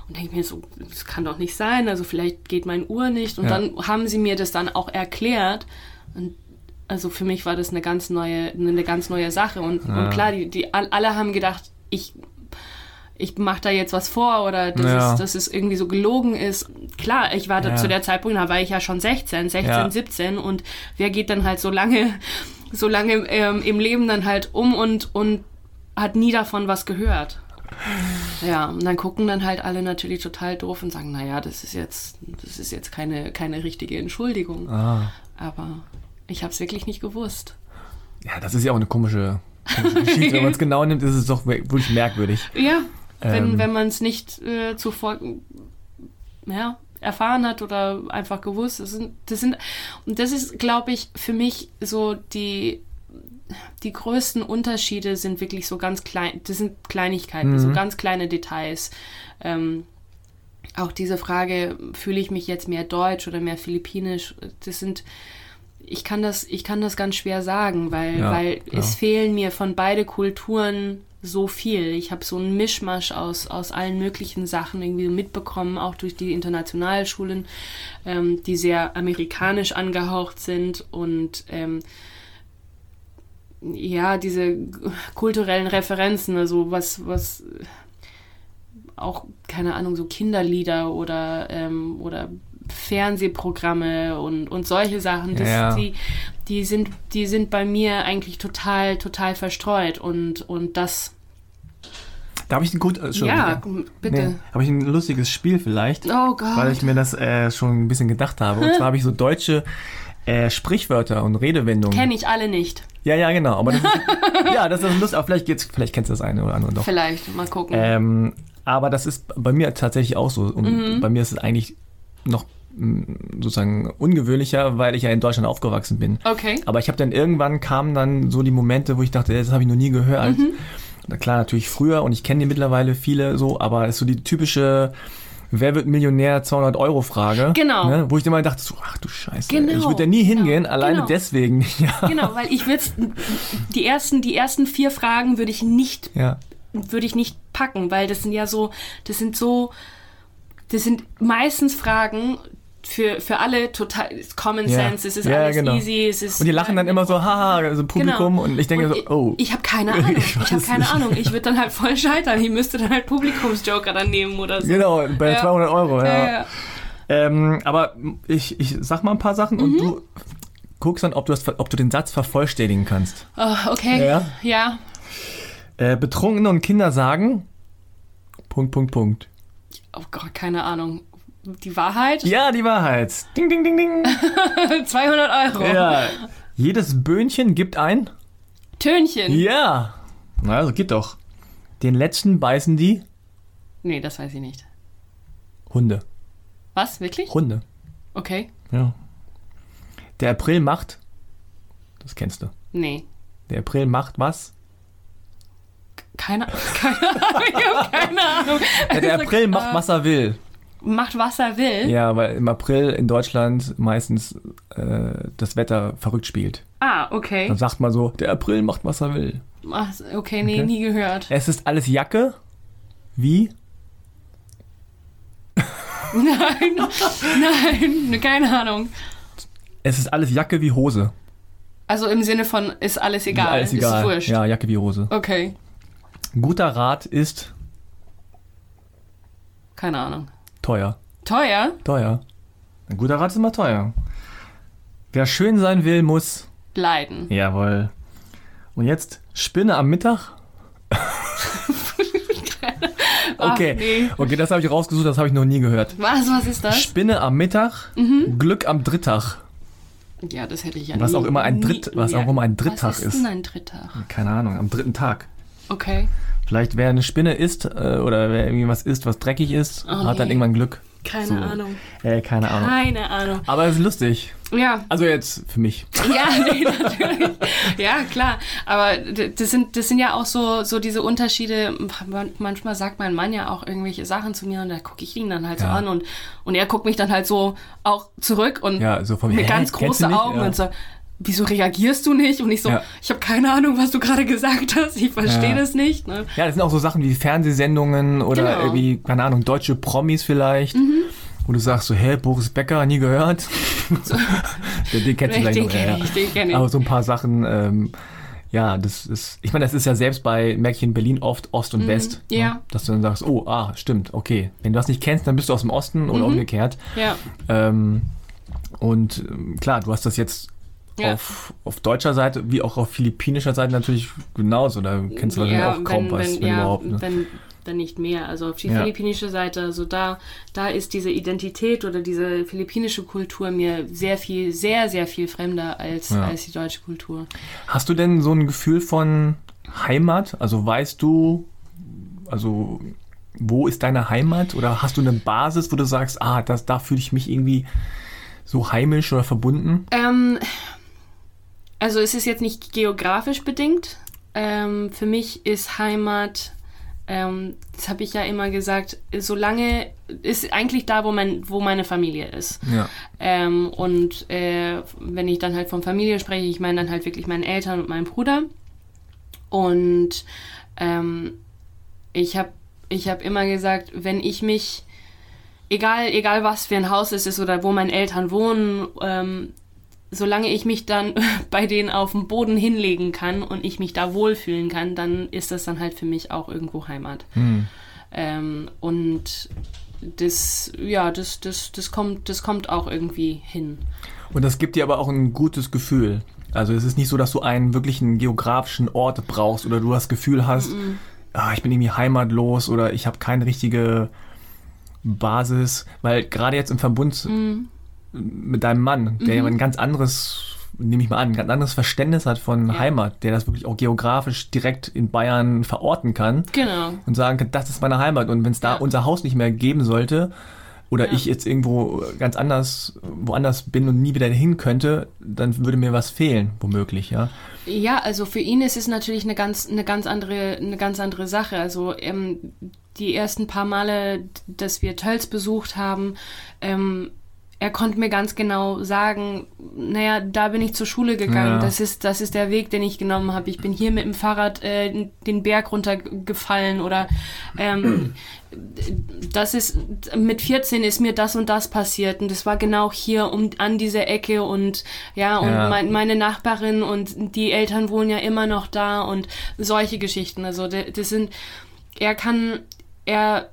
und denke mir so, das kann doch nicht sein. Also vielleicht geht mein Uhr nicht. Und Ja. dann haben sie mir das dann auch erklärt. Und also für mich war das eine ganz neue, eine ganz neue Sache. Und, Ja. und klar, die, die all- alle haben gedacht, ich ich mache da jetzt was vor oder dass, Ja. es, dass es irgendwie so gelogen ist. Klar, ich war da Ja. zu der Zeitpunkt, da war ich ja schon 16, 16, Ja. 17 und wer geht dann halt so lange, so lange ähm, im Leben dann halt um und, und hat nie davon was gehört. Ja, und dann gucken dann halt alle natürlich total doof und sagen, naja, das ist jetzt, das ist jetzt keine, keine richtige Entschuldigung. Ah. Aber ich habe es wirklich nicht gewusst. Ja, das ist ja auch eine komische, komische Geschichte. Wenn man es genau nimmt, ist es doch wirklich merkwürdig. Ja, wenn, Ähm. wenn man es nicht äh, zuvor ja, erfahren hat oder einfach gewusst. Das sind, das sind, und das ist, glaube ich, für mich so die, die größten Unterschiede sind wirklich so ganz klein, das sind Kleinigkeiten, so ganz kleine Details. Ähm, auch diese Frage, fühle ich mich jetzt mehr deutsch oder mehr philippinisch, das sind, ich kann das, ich kann das ganz schwer sagen, weil, Ja, weil ja. es fehlen mir von beide Kulturen so viel. Ich habe so einen Mischmasch aus, aus allen möglichen Sachen irgendwie mitbekommen, auch durch die Internationalschulen, ähm, die sehr amerikanisch angehaucht sind und ähm, ja, diese kulturellen Referenzen, also was, was auch, keine Ahnung, so Kinderlieder oder, ähm, oder Fernsehprogramme und, und solche Sachen, das, Ja. die, die, sind, die sind bei mir eigentlich total, total verstreut und, und das, Da habe ich ein gut. äh, ja, Entschuldigung. bitte. Nee, habe ich ein lustiges Spiel vielleicht, Oh Gott. weil ich mir das äh, schon ein bisschen gedacht habe. Und zwar habe ich so deutsche äh, Sprichwörter und Redewendungen. Kenne ich alle nicht. Ja, ja, genau. Aber das ist, ja, das ist lustig. Aber vielleicht geht's, vielleicht kennst du das eine oder andere doch. Vielleicht, mal gucken. Ähm, aber das ist bei mir tatsächlich auch so. Und Mhm. bei mir ist es eigentlich noch mh, sozusagen ungewöhnlicher, weil ich ja in Deutschland aufgewachsen bin. okay. Aber ich habe dann irgendwann kamen dann so die Momente, wo ich dachte, das habe ich noch nie gehört. Mhm. Na klar, natürlich früher und ich kenne die mittlerweile viele so, aber es ist so die typische Wer wird Millionär 200 Euro Frage. Genau. Ne, wo ich immer dachte, so, ach du Scheiße, Genau. ich würde da nie hingehen, Genau. alleine Genau. deswegen. Ja. Genau, weil ich würde die ersten, die ersten vier Fragen würde ich nicht ja. würde ich nicht packen, weil das sind ja so, das sind so, das sind meistens Fragen für, für alle total Common Ja. Sense, es ist Ja, alles genau. easy, es ist Und die lachen dann immer so, haha, also Publikum Genau. und ich denke Und so, oh. Ich, ich habe keine Ahnung. Ich Ich, habe keine nicht. Ahnung. Ich würde dann halt voll scheitern. Ich müsste dann halt Publikumsjoker dann nehmen oder so. Genau, bei Ja. 200 Euro, ja. Ja, ja. Ähm, aber ich, ich sag mal ein paar Sachen Mhm. und du guckst dann, ob du, das, ob du den Satz vervollständigen kannst. Oh, okay. Ja. ja. Äh, Betrunkene und Kinder sagen, Punkt, Punkt, Punkt. Oh Gott, keine Ahnung. Die Wahrheit? Ja, die Wahrheit. Ding, ding, ding, ding. 200 Euro. Ja. Jedes Böhnchen gibt ein. Tönchen. Ja. Na, also geht doch. Den letzten beißen die Nee, das weiß ich nicht. Hunde. Was? Wirklich? Hunde. Okay. Ja. Der April macht. Das kennst du. Nee. Der April macht was? Keine, keine Ahnung. Ich habe keine Ahnung. Ja, der April macht, was er will. Macht, was er will. Ja, weil im April in Deutschland meistens äh, das Wetter verrückt spielt. Ah, okay. Dann sagt man so, der April macht, was er will. Ach, okay, nee, Okay. nie gehört. Es ist alles Jacke. Wie? Nein, nein, keine Ahnung. Es ist alles Jacke wie Hose. Also im Sinne von, ist alles egal. Alles egal. Ist wurscht. Ja, Jacke wie Hose. Okay, Guter Rat ist keine Ahnung. Teuer. Teuer? Teuer. Ein guter Rat ist immer teuer. Wer schön sein will, muss. Leiden. Jawohl. Und jetzt Spinne am Mittag? okay. Nee. Okay, das habe ich rausgesucht, das habe ich noch nie gehört. Was, was ist das? Spinne am Mittag, Mhm. Glück am Drittag. Ja, das hätte ich ja Was nie, auch immer ein Dritt- was auch immer ein Drittag was ist. ist. denn ein Drittag? Keine Ahnung, am dritten Tag. Okay. Vielleicht wer eine Spinne isst äh, oder wer irgendwie was isst, was dreckig ist, Oh, hat dann nee. irgendwann Glück. Keine So. Ahnung. Äh, keine Ahnung. Keine Ahnung. Aber es ist lustig. Ja, Also jetzt für mich. ja, nee, natürlich. Ja, klar. Aber das sind, das sind ja auch so, so diese Unterschiede. Man- Manchmal sagt mein Mann ja auch irgendwelche Sachen zu mir und da gucke ich ihn dann halt so Ja. an und, und er guckt mich dann halt so auch zurück und Ja, so von mit ganz große? Augen Ja. und so. Wieso reagierst du nicht? Und ich so, Ja. ich habe keine Ahnung, was du gerade gesagt hast. Ich verstehe Ja. das nicht. Ne? Ja, das sind auch so Sachen wie Fernsehsendungen oder Genau. Mhm. irgendwie, keine Ahnung, deutsche Promis vielleicht. Wo du sagst so, hä, Boris Becker, nie gehört. den, den kennst du vielleicht Den noch. kenne ja. ich, den kenne ich. Aber so ein paar Sachen, ähm, ja, das ist, ich meine, das ist ja selbst bei Märkchen Berlin oft Ost und West. Mhm. ja. Ne? Dass du dann sagst, oh, ah, stimmt, okay. Wenn du das nicht kennst, dann bist du aus dem Osten Mhm. oder umgekehrt. Ja, Ähm, und ähm, klar, du hast das jetzt Ja. auf, auf deutscher Seite wie auch auf philippinischer Seite natürlich genauso. Da kennst du wahrscheinlich ja, auch kaum wenn, was, wenn, wenn ja, überhaupt. Ne? wenn, wenn nicht mehr. Also auf die Ja. philippinische Seite, also da, da ist diese Identität oder diese philippinische Kultur mir sehr viel, sehr, sehr viel fremder als, Ja. als die deutsche Kultur. Hast du denn so ein Gefühl von Heimat? Also weißt du, also wo ist deine Heimat? Oder hast du eine Basis, wo du sagst, ah, das, da fühle ich mich irgendwie so heimisch oder verbunden? Ähm, also es ist jetzt nicht geografisch bedingt. Ähm, für mich ist Heimat ähm, das habe ich ja immer gesagt, solange ist eigentlich da, wo mein, wo meine Familie ist. Ja. Ähm, und äh, wenn ich dann halt von Familie spreche, ich meine dann halt wirklich meine Eltern und meinen Bruder. Und ähm, ich habe ich hab immer gesagt, wenn ich mich, egal, egal was für ein Haus es ist oder wo meine Eltern wohnen, ähm, solange ich mich dann bei denen auf dem Boden hinlegen kann und ich mich da wohlfühlen kann, dann ist das dann halt für mich auch irgendwo Heimat. Hm. Ähm, und das, ja, das, das, das, kommt, das kommt auch irgendwie hin. Und das gibt dir aber auch ein gutes Gefühl. Also es ist nicht so, dass du einen wirklichen geografischen Ort brauchst oder du das Gefühl hast, Mm-mm. ah, ich bin irgendwie heimatlos oder ich habe keine richtige Basis, weil gerade jetzt im Verbund Mhm. Mit deinem Mann, der ja ein ganz anderes, nehme ich mal an, ein ganz anderes Verständnis hat von Ja. Heimat, der das wirklich auch geografisch direkt in Bayern verorten kann Genau. und sagen kann, das ist meine Heimat und wenn es da Ja. unser Haus nicht mehr geben sollte oder Ja. ich jetzt irgendwo ganz anders, woanders bin und nie wieder hin könnte, dann würde mir was fehlen, womöglich, ja. Ja, also für ihn ist es natürlich eine ganz, eine ganz andere, eine ganz andere Sache. Also ähm, die ersten paar Male, dass wir Tölz besucht haben, ähm, er konnte mir ganz genau sagen, naja, da bin ich zur Schule gegangen. Ja. Das ist, das ist der Weg, den ich genommen habe. Ich bin hier mit dem Fahrrad äh, den Berg runtergefallen oder ähm, das ist mit 14 ist mir das und das passiert und das war genau hier um an dieser Ecke und ja und Ja. Mein, meine Nachbarin und die Eltern wohnen ja immer noch da und solche Geschichten. Also das sind er kann er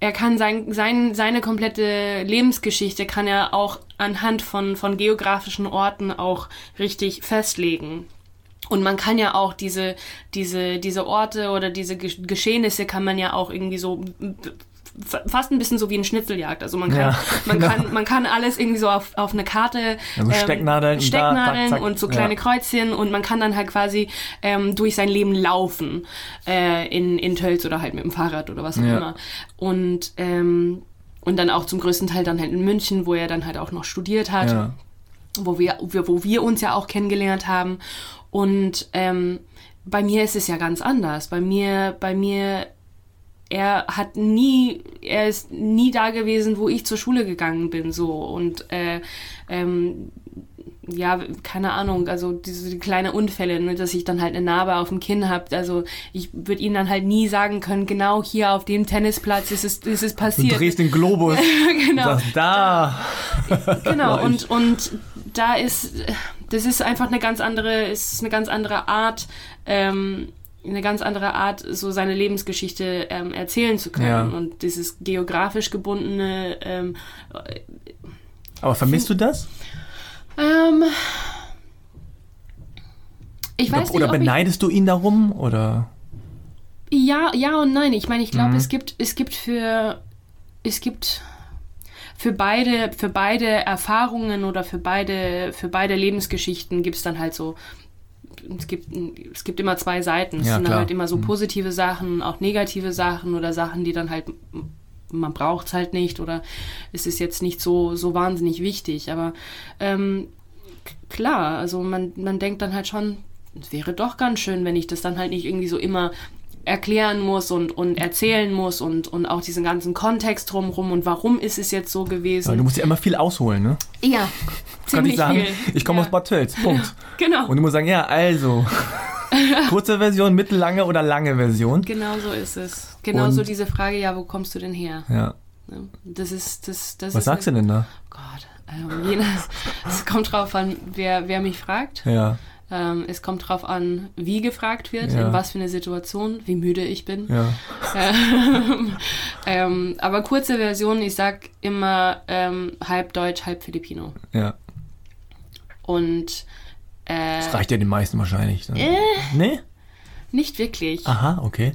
er kann sein, sein, seine komplette Lebensgeschichte kann er auch anhand von, von geografischen Orten auch richtig festlegen. Und man kann ja auch diese, diese, diese Orte oder diese Gesch- Geschehnisse kann man ja auch irgendwie so fast ein bisschen so wie eine Schnitzeljagd. Also man kann, Ja, man genau. kann, man kann alles irgendwie so auf, auf eine Karte Also Stecknadeln und da, Stecknadeln zack, zack. und so kleine Ja. Kreuzchen und man kann dann halt quasi ähm, durch sein Leben laufen äh, in, in Tölz oder halt mit dem Fahrrad oder was auch Ja. immer. Und, ähm, und dann auch zum größten Teil dann halt in München, wo er dann halt auch noch studiert hat wo wir, wir- wo wir uns ja auch kennengelernt haben. Und ähm, bei mir ist es ja ganz anders. Bei mir, bei mir, er hat nie, er ist nie da gewesen, wo ich zur Schule gegangen bin, so und äh, ähm, ja, keine Ahnung, also diese kleine Unfälle, ne, dass ich dann halt eine Narbe auf dem Kinn habe. Also ich würde ihnen dann halt nie sagen können, genau hier auf dem Tennisplatz ist es, ist es Du passiert. drehst den Globus genau. und sagst, da. Genau, und, und da ist, das ist einfach eine ganz andere, ist eine ganz andere Art, ähm, eine ganz andere Art, so seine Lebensgeschichte ähm, erzählen zu können. Ja. Und dieses geografisch gebundene, ähm, Aber vermisst du das? ähm, ich weiß Oder, nicht, oder beneidest du ihn darum? Oder? Ja, ja und nein. Ich meine, ich glaube, Mhm. es gibt, es gibt für, es gibt für beide, für beide Erfahrungen oder für beide, für beide Lebensgeschichten gibt es dann halt so, es gibt, es gibt immer zwei Seiten. Es Ja, sind klar. halt immer so positive Sachen, auch negative Sachen oder Sachen, die dann halt man braucht es halt nicht oder es ist jetzt nicht so, so wahnsinnig wichtig. Aber ähm, klar, also man, man denkt dann halt schon, es wäre doch ganz schön, wenn ich das dann halt nicht irgendwie so immer erklären muss und, und erzählen muss und, und auch diesen ganzen Kontext drumherum und warum ist es jetzt so Aber du gewesen. musst ja immer viel ausholen, ne? Ja, Du kannst nicht sagen, viel. ich komme ja. aus Bad Tölz, Punkt. Genau, Und du musst sagen, ja, also. Kurze Version, mittellange oder lange Version? genau so ist es. Genau so Und- diese Frage, ja, wo kommst du denn her? Ja. Das ist, das, das Was ist sagst du denn da? Gott, nach- es kommt drauf an, wer, wer mich fragt. Ja, Ähm, es kommt drauf an, wie gefragt wird, Ja. in was für eine Situation, wie müde ich bin. ja. Ähm, ähm, aber kurze Version, ich sag immer ähm, halb Deutsch, halb Filipino. Ja. Und äh, Das reicht ja den meisten wahrscheinlich. Dann. äh, Nee? nicht wirklich. Aha, okay.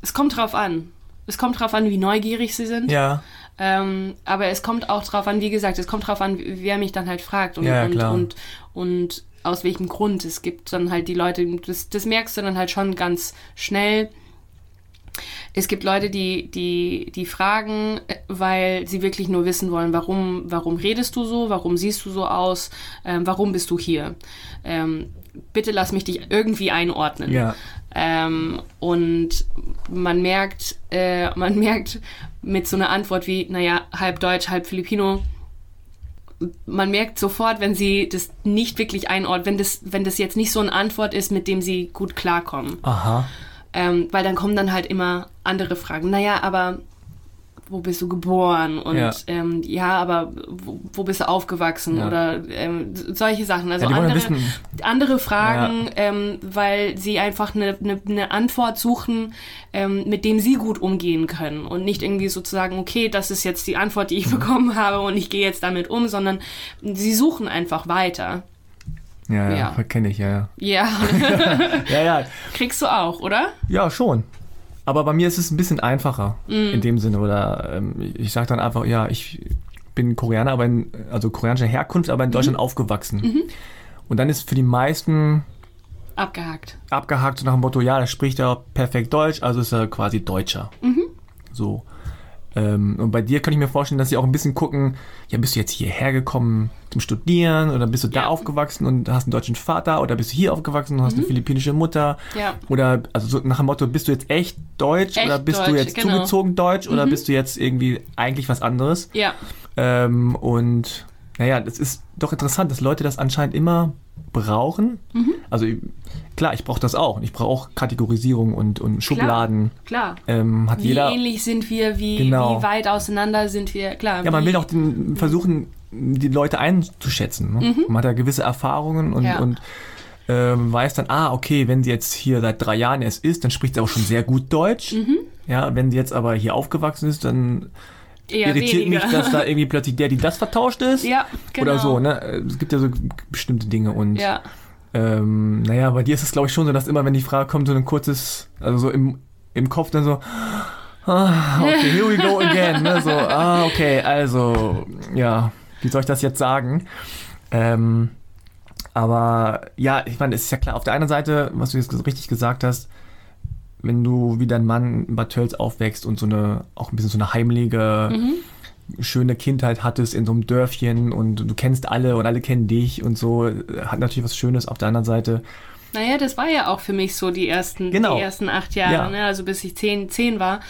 Es kommt drauf an. Es kommt drauf an, wie neugierig sie sind. Ja, Ähm, aber es kommt auch drauf an, wie gesagt, es kommt drauf an, wer mich dann halt fragt und, Ja, und, klar. und, und aus welchem Grund. Es gibt dann halt die Leute, das, das merkst du dann halt schon ganz schnell. Es gibt Leute, die, die, die fragen, äh, weil sie wirklich nur wissen wollen, warum, warum redest du so, warum siehst du so aus, ähm, warum bist du hier. Ähm, bitte lass mich dich irgendwie einordnen. ja. Ähm, und man merkt, äh, man merkt mit so einer Antwort wie, naja, halb Deutsch, halb Filipino, man merkt sofort, wenn sie das nicht wirklich einordnet, wenn das, wenn das jetzt nicht so eine Antwort ist, mit dem sie gut klarkommen. Aha. Ähm, weil dann kommen dann halt immer andere Fragen. Naja, aber wo bist du geboren? Und Ja. ähm, ja aber wo, wo bist du aufgewachsen? Ja. Oder ähm, solche Sachen. Also Ja, andere, andere Fragen, ähm, weil sie einfach eine, eine, eine Antwort suchen, ähm, mit dem sie gut umgehen können. Und nicht irgendwie sozusagen, okay, das ist jetzt die Antwort, die ich Mhm. bekommen habe und ich gehe jetzt damit um, sondern sie suchen einfach weiter. Ja, ja, Ja. kenne ich, ja, ja. Ja, Ja, ja, kriegst du auch, oder? ja, schon. Aber bei mir ist es ein bisschen einfacher Mhm. in dem Sinne. Oder ähm, ich sage dann einfach, ja, ich bin Koreaner, aber in, also koreanischer Herkunft, aber in Deutschland Mhm. aufgewachsen. Und dann ist für die meisten Abgehakt. abgehakt so nach dem Motto, ja, der spricht ja perfekt Deutsch, also ist er quasi Deutscher. So. Ähm, und bei dir kann ich mir vorstellen, dass sie auch ein bisschen gucken, ja, bist du jetzt hierher gekommen zum Studieren oder bist du da Ja. aufgewachsen und hast einen deutschen Vater oder bist du hier aufgewachsen und hast eine philippinische Mutter? Ja. Oder also so nach dem Motto, bist du jetzt echt Deutsch Echt oder bist du Deutsch, jetzt genau. zugezogen Deutsch oder bist du jetzt irgendwie eigentlich was anderes? Ja. Ähm, und naja, das ist doch interessant, dass Leute das anscheinend immer brauchen. Mhm. Also klar, ich brauche das auch. Ich brauche auch Kategorisierung und, und Schubladen. Klar. Ähm, hat Wie jeder. ähnlich sind wir, wie, Genau. wie weit auseinander sind wir, klar. Ja, man will auch den, versuchen, die Leute einzuschätzen. Ne? Man hat ja gewisse Erfahrungen und, Mhm. Ja. und ähm, weiß dann, ah, okay, wenn sie jetzt hier seit drei Jahren erst ist, dann spricht sie auch schon sehr gut Deutsch. Mhm. Ja, wenn sie jetzt aber hier aufgewachsen ist, dann eher irritiert weniger. mich, dass da irgendwie plötzlich der, die das vertauscht ist. Ja, genau. Oder so, ne? Es gibt ja so bestimmte Dinge und Ja, ähm, naja, bei dir ist es glaube ich schon so, dass immer, wenn die Frage kommt, so ein kurzes, also so im, im Kopf dann so, ah, okay, here we go again, ne? So, ah, okay, also, ja, wie soll ich das jetzt sagen? Ähm, aber ja, ich meine, es ist ja klar, auf der einen Seite, was du jetzt richtig gesagt hast, wenn du wie dein Mann in Bad Tölz aufwächst und so eine, auch ein bisschen so eine heimliche, schöne Kindheit hattest in so einem Dörfchen und du kennst alle und alle kennen dich und so, hat natürlich was Schönes. Auf der anderen Seite, naja, das war ja auch für mich so die ersten, Genau. die ersten acht Jahre, Ja. ne? also bis ich zehn, zehn war.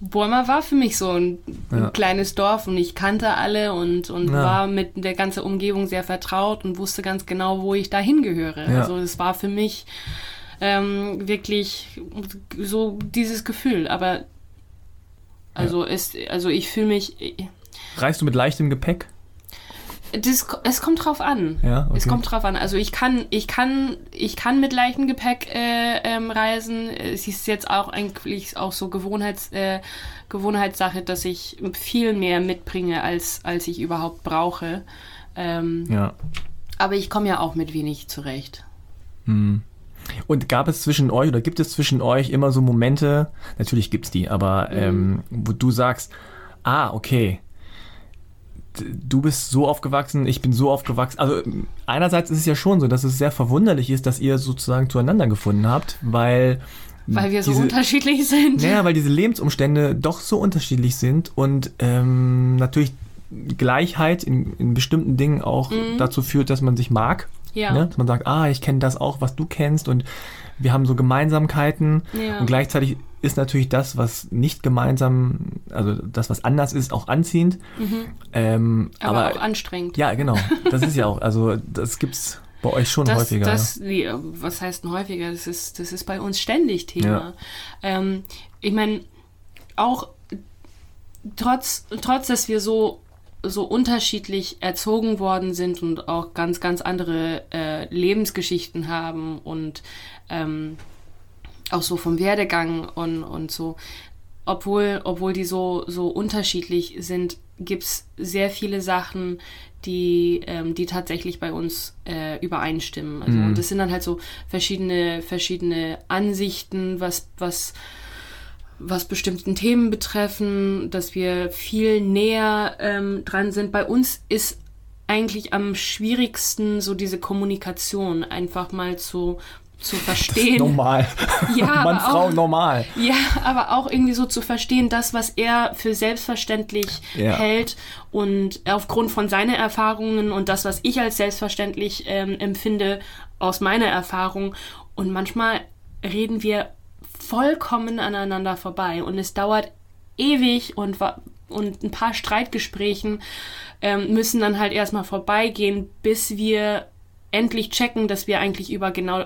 Burma war für mich so ein, ein Ja. kleines Dorf und ich kannte alle und, und Ja. war mit der ganzen Umgebung sehr vertraut und wusste ganz genau, wo ich da hingehöre. Ja. Also es war für mich ähm, wirklich so dieses Gefühl. Aber also ist, also ich fühle mich. reist du mit leichtem Gepäck? Das, es kommt drauf an. Ja, okay. Es kommt drauf an. Also ich kann, ich kann, ich kann mit leichtem Gepäck äh, ähm, reisen. Es ist jetzt auch eigentlich auch so Gewohnheits, äh, Gewohnheitssache, dass ich viel mehr mitbringe, als, als ich überhaupt brauche. Ähm, Ja. Aber ich komme ja auch mit wenig zurecht. Und gab es zwischen euch oder gibt es zwischen euch immer so Momente, natürlich gibt es die, aber ähm, wo du sagst, ah, okay, du bist so aufgewachsen, ich bin so aufgewachsen. Also einerseits ist es ja schon so, dass es sehr verwunderlich ist, dass ihr sozusagen zueinander gefunden habt, weil Weil wir so diese, unterschiedlich sind. Naja, weil diese Lebensumstände doch so unterschiedlich sind und ähm, natürlich Gleichheit in, in bestimmten Dingen auch dazu führt, dass man sich mag. Ja. Ne? Dass man sagt, ah, ich kenne das auch, was du kennst und wir haben so Gemeinsamkeiten Ja. und gleichzeitig ist natürlich das, was nicht gemeinsam, also das, was anders ist, auch anziehend. Ähm, Mhm. aber, aber auch anstrengend. ja, genau. Das ist ja auch, also das gibt's bei euch schon das, häufiger. Das, wie, was heißt denn häufiger? Das ist, das ist bei uns ständig Thema. Ähm, ich meine, auch trotz, trotz, dass wir so, so unterschiedlich erzogen worden sind und auch ganz, ganz andere äh, Lebensgeschichten haben und ähm, auch so vom Werdegang und, und so. Obwohl, obwohl die so, so unterschiedlich sind, gibt es sehr viele Sachen, die, ähm, die tatsächlich bei uns äh, übereinstimmen. Also, Und das sind dann halt so verschiedene, verschiedene Ansichten, was, was, was bestimmten Themen betreffen, dass wir viel näher ähm, dran sind. Bei uns ist eigentlich am schwierigsten so diese Kommunikation einfach mal zu, zu verstehen. normal. Ja, Mann, aber Frau, auch- normal. Ja, aber auch irgendwie so zu verstehen, das, was er für selbstverständlich Ja. hält und aufgrund von seinen Erfahrungen und das, was ich als selbstverständlich ähm, empfinde, aus meiner Erfahrung. Und manchmal reden wir vollkommen aneinander vorbei und es dauert ewig und, und ein paar Streitgesprächen ähm, müssen dann halt erstmal vorbeigehen, bis wir endlich checken, dass wir eigentlich über genau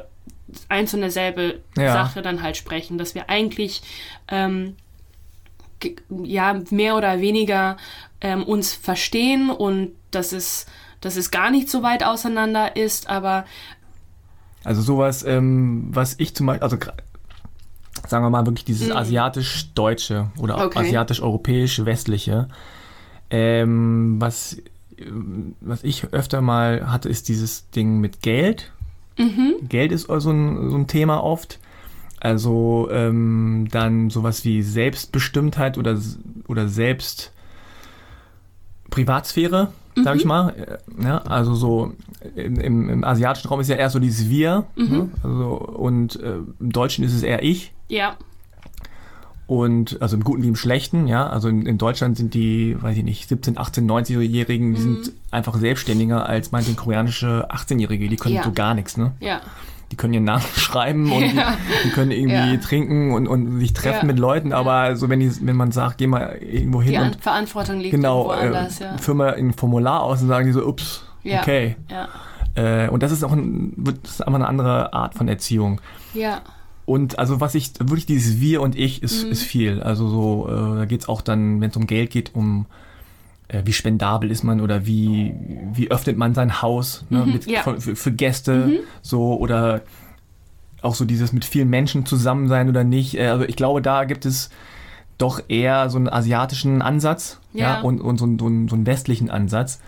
eins und derselbe Ja. Sache dann halt sprechen, dass wir eigentlich ähm, ja mehr oder weniger ähm, uns verstehen und dass es, dass es gar nicht so weit auseinander ist, aber Also sowas, ähm, was ich zum Beispiel, also sagen wir mal wirklich dieses asiatisch-deutsche oder Mhm. Okay. asiatisch-europäisch-westliche, ähm, was, was ich öfter mal hatte, ist dieses Ding mit Geld. Mhm. Geld ist so ein, so ein Thema oft. Also ähm, dann sowas wie Selbstbestimmtheit oder, oder Selbst Privatsphäre, sag Mhm. ich mal. Äh, Ja, also so im, im, asiatischen Raum ist ja eher so dieses Wir. Mhm. Ne? Also, und äh, im Deutschen ist es eher ich. ja, Und also im Guten wie im Schlechten, ja. Also in, in Deutschland sind die, weiß ich nicht, 17, 18, 19-Jährigen, die Mhm. sind einfach selbstständiger als meinetwegen koreanische 18-Jährige. Die können Ja. so gar nichts, ne? ja, Die können ihren Namen schreiben und Ja. die, die können irgendwie Ja. trinken und, und sich treffen Ja. mit Leuten, aber so wenn, die, wenn man sagt, geh mal irgendwo hin die und Verantwortung liegt genau, irgendwo äh, anders, ja. führ mal ein Formular aus und sagen die so, ups, okay. Äh, und das ist auch ein, das ist einfach eine andere Art von Erziehung. ja, Und also was ich, wirklich dieses Wir und Ich ist, Mhm. ist viel. Also so, äh, da geht's auch dann, wenn es um Geld geht, um äh, wie spendabel ist man oder wie, wie öffnet man sein Haus ne, mit, ja. für, für Gäste so oder auch so dieses mit vielen Menschen zusammen sein oder nicht. Äh, also ich glaube, da gibt es doch eher so einen asiatischen Ansatz ja. Ja. und, und so, einen, so, einen, so einen westlichen Ansatz.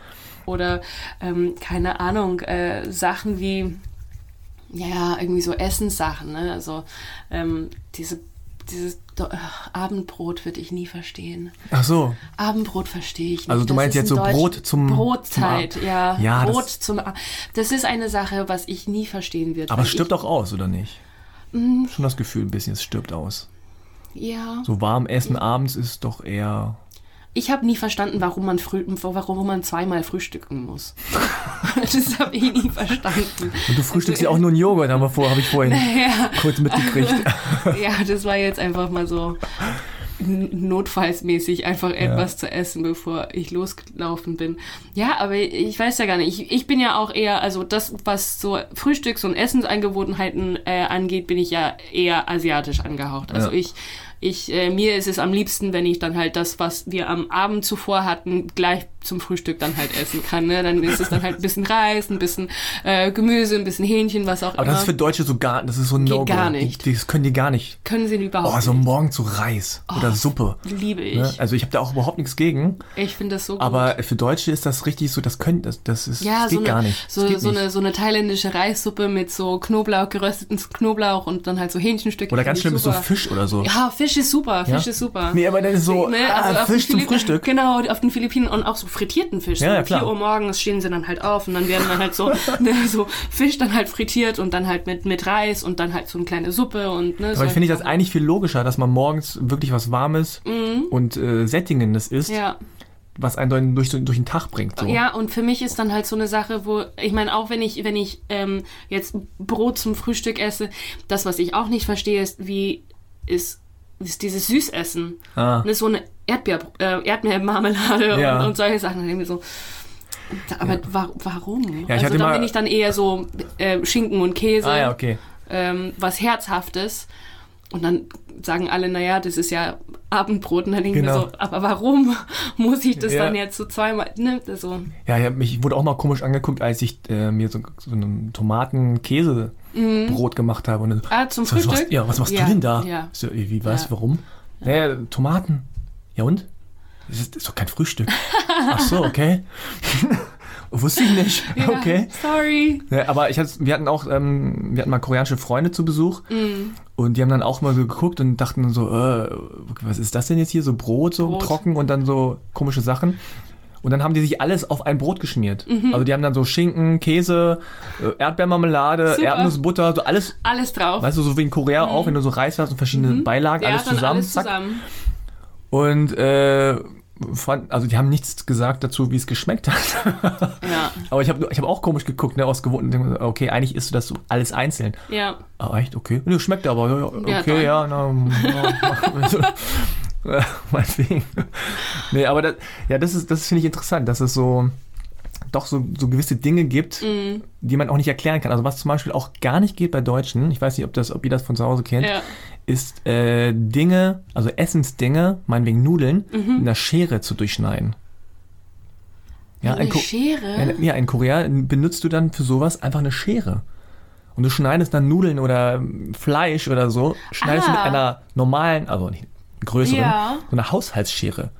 oder ähm, keine Ahnung, äh, Sachen wie, ja, irgendwie so Essenssachen, ne? Also ähm, diese, dieses Do äh, Abendbrot würde ich nie verstehen. Ach so, Abendbrot verstehe ich nicht. Also du meinst jetzt so Brot zum- Brotzeit, zum ja. Ja, Brot das- zum A Das ist eine Sache, was ich nie verstehen würde. aber es stirbt auch aus, oder nicht? Mhm. Schon das Gefühl ein bisschen, es stirbt aus. Ja. So warm essen abends ist doch eher. Ich habe nie verstanden, warum man, früh, warum man zweimal frühstücken muss. das habe ich nie verstanden. Und du frühstückst ja auch nur einen Joghurt, haben wir vor, habe ich vorhin Ja, kurz mitgekriegt. ja, das war jetzt einfach mal so notfallsmäßig einfach etwas zu essen, bevor ich losgelaufen bin. Ja, aber ich weiß ja gar nicht. Ich, ich bin ja auch eher, also das, was so Frühstücks- und Essenseingewohnheiten äh, angeht, bin ich ja eher asiatisch angehaucht. Also Ja. ich, ich, äh, mir ist es am liebsten, wenn ich dann halt das, was wir am Abend zuvor hatten, gleich zum Frühstück dann halt essen kann. Ne? Dann ist es dann halt ein bisschen Reis, ein bisschen äh, Gemüse, ein bisschen Hähnchen, was auch Aber immer. das ist für Deutsche so gar, das ist so ein Geht No-Go. gar nicht. Das können die gar nicht. Können sie überhaupt Oh, so nicht. morgen zu Reis oder Suppe. Liebe ich. Ne? Also ich habe da auch überhaupt nichts gegen, Ich finde das so gut. aber für Deutsche ist das richtig so, das können, das, das ist, Ja, das so geht eine, gar nicht. So, so, nicht. eine, so eine thailändische Reissuppe mit so Knoblauch, gerösteten Knoblauch und dann halt so Hähnchenstücke. Oder ganz schlimm ist so. Fisch oder so. Ja, Fisch ist super, Fisch Ja? ist super. Nee, aber das ist so Ne, ah, also auf Fisch zum Philipp- Frühstück. Genau, auf den Philippinen und auch so frittierten Fisch. Ja, so um klar. 4 Uhr morgens stehen sie dann halt auf und dann werden dann halt so, ne, so Fisch dann halt frittiert und dann halt mit, mit Reis und dann halt so eine kleine Suppe und ne. Aber ich finde ich das eigentlich viel logischer, dass man morgens wirklich was Warmes und äh, Sättigendes isst, Mhm. Ja. was einen dann durch, durch den Tag bringt. So. Ja, und für mich ist dann halt so eine Sache, wo, ich meine, auch wenn ich, wenn ich ähm, jetzt Brot zum Frühstück esse, das, was ich auch nicht verstehe, ist, wie ist dieses Süßessen. Ah. Ne, so eine Erdbeer, äh, Erdbeermarmelade Ja. und, und solche Sachen. Dann irgendwie so. Aber wa warum? Ja, ich also da bin ich dann eher so äh, Schinken und Käse, Ah ja, okay. ähm, was Herzhaftes. Und dann sagen alle, naja, das ist ja Abendbrot. Und dann denke ich Genau. mir so, aber warum muss ich das Ja. dann jetzt so zweimal, ne, so. Ja, ich mich wurde auch mal komisch angeguckt, als ich äh, mir so, so ein Tomaten-Käse-Brot gemacht habe. Und dann, Ah, zum was Frühstück? machst, ja, was machst Ja, du denn da? ja. So, wie, was, Ja. warum? Naja, Tomaten. Ja und? Das ist, das ist doch kein Frühstück. Ach so, okay. Wusste ich nicht. Ja, Okay. Sorry. Ja, aber ich hatte, wir hatten auch, ähm, wir hatten mal koreanische Freunde zu Besuch Mm. und die haben dann auch mal so geguckt und dachten so, äh, was ist das denn jetzt hier? So Brot, so Brot. trocken und dann so komische Sachen. Und dann haben die sich alles auf ein Brot geschmiert. Mhm. Also die haben dann so Schinken, Käse, äh, Erdbeermarmelade, Super. Erdnussbutter, so alles, Alles drauf. weißt du, so wie in Korea auch, wenn du so Reis hast und verschiedene Beilagen, Mhm. ja, alles zusammen, alles zack. zusammen. Und äh, fand, also die haben nichts gesagt dazu, wie es geschmeckt hat. Ja. Aber ich habe ich hab auch komisch geguckt, ne, aus gewohnten, okay, eigentlich isst du das so alles einzeln. Ja. Ah, echt? Okay. Nee, schmeckt aber, ja, ja, okay, ja, na, ja, ja, meinetwegen. Nee, aber das, ja, das ist, das finde ich interessant, dass es so, doch so, so gewisse Dinge gibt, Mhm. die man auch nicht erklären kann. Also was zum Beispiel auch gar nicht geht bei Deutschen, ich weiß nicht, ob, das, ob ihr das von zu Hause kennt, Ja. ist äh, Dinge, also Essensdinge, meinetwegen Nudeln, Mhm. mit einer Schere zu durchschneiden. Ja, Eine Ko- Schere? Ja, ja, in Korea benutzt du dann für sowas einfach eine Schere. Und du schneidest dann Nudeln oder Fleisch oder so, schneidest du mit Ah. einer normalen, also nicht größeren, Ja. so einer Haushaltsschere.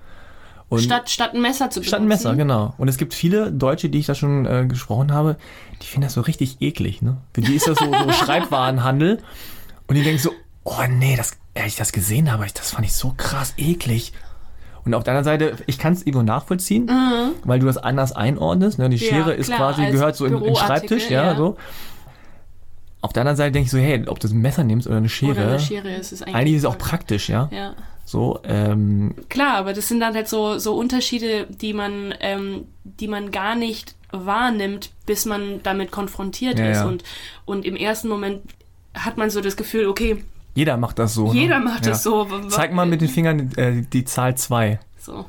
Und Statt, statt ein Messer zu benutzen. statt ein Messer, genau. Und es gibt viele Deutsche, die ich da schon äh, gesprochen habe, die finden das so richtig eklig. Ne? Für die ist das so, so Schreibwarenhandel. Und die denken so, oh nee, das, als ich das gesehen habe, das fand ich so krass eklig. Und auf der anderen Seite, ich kann es irgendwo nachvollziehen, weil du das anders einordnest. Ne? Die Mhm. Ja, Schere ist klar, quasi, gehört so in, den Schreibtisch, ja, ja. so. Auf der anderen Seite denke ich so, hey, ob du ein Messer nimmst oder eine Schere, Oder eine Schere ist es eigentlich. eigentlich ist es auch praktisch, ja. Ja. So, ähm, Klar, aber das sind dann halt so, so Unterschiede, die man, ähm, die man gar nicht wahrnimmt, bis man damit konfrontiert Ja, ist. ja. Und, und im ersten Moment hat man so das Gefühl, okay, jeder macht das so. jeder ne? macht ja. das so. Zeig mal mit den Fingern äh, die Zahl 2. So,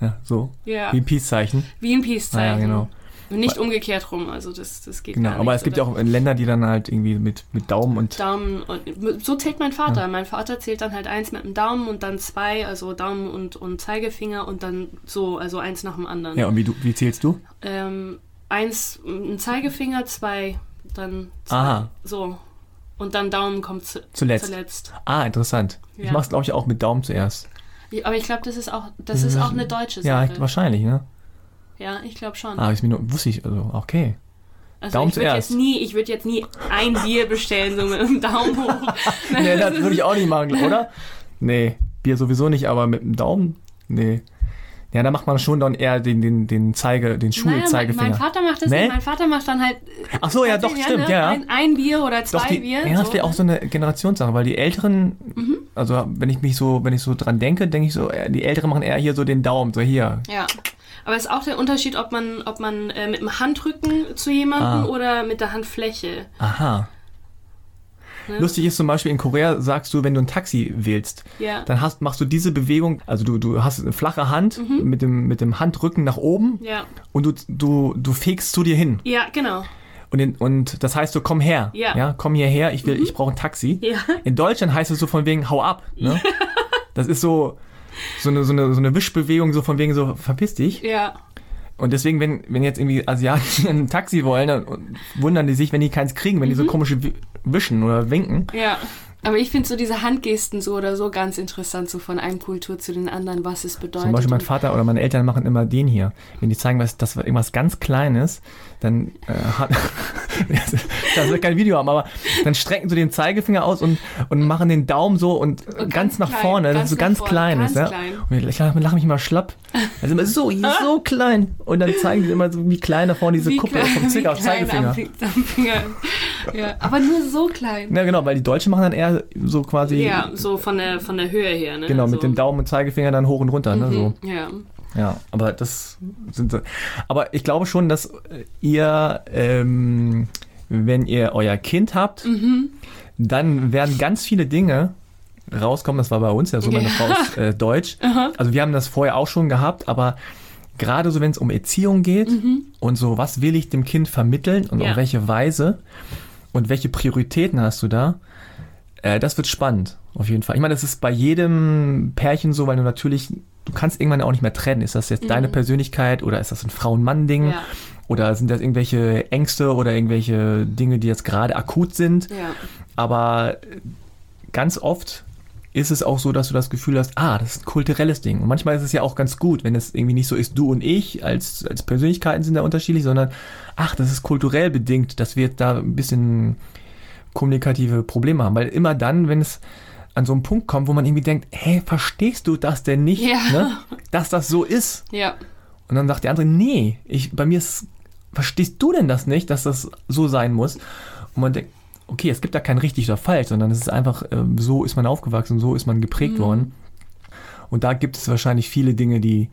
Ja, so. ja. Wie ein Peace-Zeichen. Wie ein Peace-Zeichen. Ah, ja, genau. Nicht umgekehrt rum, also das, das geht Genau, gar aber nicht. es gibt ja auch Länder, die dann halt irgendwie mit, mit Daumen und. Daumen und so zählt mein Vater. Mein Vater zählt dann halt eins mit dem Daumen und dann zwei, also Daumen und, und Zeigefinger und dann so, also eins nach dem anderen. Ja, und wie, du, wie zählst du? Ähm, eins, ein Zeigefinger, zwei, dann zwei. Aha. So. Und dann Daumen kommt zu, Zuletzt. zuletzt. Ah, interessant. Ich Ja. mach's, glaube ich, auch mit Daumen zuerst. Ich- Aber ich glaube, das ist auch, das ist auch eine deutsche Ja, Sache. wahrscheinlich, ne? Ja, ich glaube schon. Ah, ich mir nur, wusste ich, also, okay. also Daumen ich würde zuerst. jetzt nie, ich würde jetzt nie ein Bier bestellen, so mit dem Daumen hoch. Nee, das würde ich auch nicht machen, oder? Nee, Bier sowieso nicht, aber mit dem Daumen? Nee. Ja, da macht man schon dann eher den, den, den Zeige, den Naja, mein, Schulzeigefinger. mein Vater macht das Nee? nicht. Mein Vater macht dann halt Ach so, ja, doch, tatsächlich, stimmt, ne, ja. Ein, ein Bier oder zwei Doch, die, Bier. ja, das so. wäre auch so eine Generationssache, weil die Älteren, Mhm. also wenn ich mich so, wenn ich so dran denke, denke ich so, äh, die Älteren machen eher hier so den Daumen, so hier. Ja. Aber es ist auch der Unterschied, ob man, ob man äh, mit dem Handrücken zu jemandem Ah. oder mit der Handfläche. Aha. Ne? Lustig ist zum Beispiel in Korea sagst du, wenn du ein Taxi wählst, Ja. dann hast, machst du diese Bewegung, also du, du hast eine flache Hand mit, dem, mit dem Handrücken nach oben Mhm. Ja. und du, du, du fegst zu dir hin. Ja, genau. Und, in, und das heißt so, komm her. Ja. Mhm. komm hierher, ich will, ich brauche ein Taxi. Ja. In Deutschland heißt es so von wegen, hau ab. Ne? Das ist so, so, eine, so, eine, so eine Wischbewegung, so von wegen so, verpiss dich. Ja. Und deswegen, wenn, wenn jetzt irgendwie Asiaten ein Taxi wollen, dann wundern die sich, wenn die keins kriegen, wenn die Mhm. so komische Wi- wischen oder winken. Ja. Aber ich finde so diese Handgesten so oder so ganz interessant, so von einem Kultur zu den anderen, was es bedeutet. Zum Beispiel mein Vater oder meine Eltern machen immer den hier. Wenn die zeigen, was, das irgendwas ganz Kleines, dann äh, hat, das wird kein Video haben, aber dann strecken sie den Zeigefinger aus und, und machen den Daumen so und, ganz, ganz nach klein, vorne, ist so ganz ganz vorne, kleines. ganz ja? klein. Und ich lache lach mich immer schlapp. Also immer so, ist so klein. Und dann zeigen die immer so wie klein da vorne diese Wie Kuppe klein- vom Zicker, klein Zeigefinger. Am, Fi- am Finger. Ja. Aber nur so klein. Ja, genau, weil die Deutschen machen dann eher so quasi, Ja, so von der, von der Höhe her. Ne? genau, so. mit dem Daumen und Zeigefinger dann hoch und runter. Ne, so. Mhm, Ja. Ja, aber das sind so. Aber ich glaube schon, dass ihr, ähm, wenn ihr euer Kind habt, Mhm. dann werden ganz viele Dinge rauskommen. Das war bei uns ja so, meine Ja. Frau ist äh, Deutsch. Also wir haben das vorher auch schon gehabt, aber gerade so, wenn es um Erziehung geht und so, was will ich dem Kind vermitteln und Mhm. Ja. auf welche Weise und welche Prioritäten hast du da, äh, das wird spannend, auf jeden Fall. Ich meine, das ist bei jedem Pärchen so, weil du natürlich, du kannst irgendwann auch nicht mehr trennen. Ist das jetzt deine Persönlichkeit oder ist das ein Frau-Mann-Ding? Mhm. Ja. Oder sind das irgendwelche Ängste oder irgendwelche Dinge, die jetzt gerade akut sind? Ja. Aber ganz oft ist es auch so, dass du das Gefühl hast, ah, das ist ein kulturelles Ding. Und manchmal ist es ja auch ganz gut, wenn es irgendwie nicht so ist, du und ich als, als Persönlichkeiten sind da unterschiedlich, sondern ach, das ist kulturell bedingt, dass wir da ein bisschen kommunikative Probleme haben. Weil immer dann, wenn es an so einen Punkt kommt, wo man irgendwie denkt, hey, verstehst du das denn nicht, Ja. ne? dass das so ist? Ja. Und dann sagt der andere, nee, ich, bei mir ist, verstehst du denn das nicht, dass das so sein muss? Und man denkt, okay, es gibt da kein richtig oder falsch, sondern es ist einfach, ähm, so ist man aufgewachsen, so ist man geprägt worden. Und da gibt es wahrscheinlich viele Dinge, die,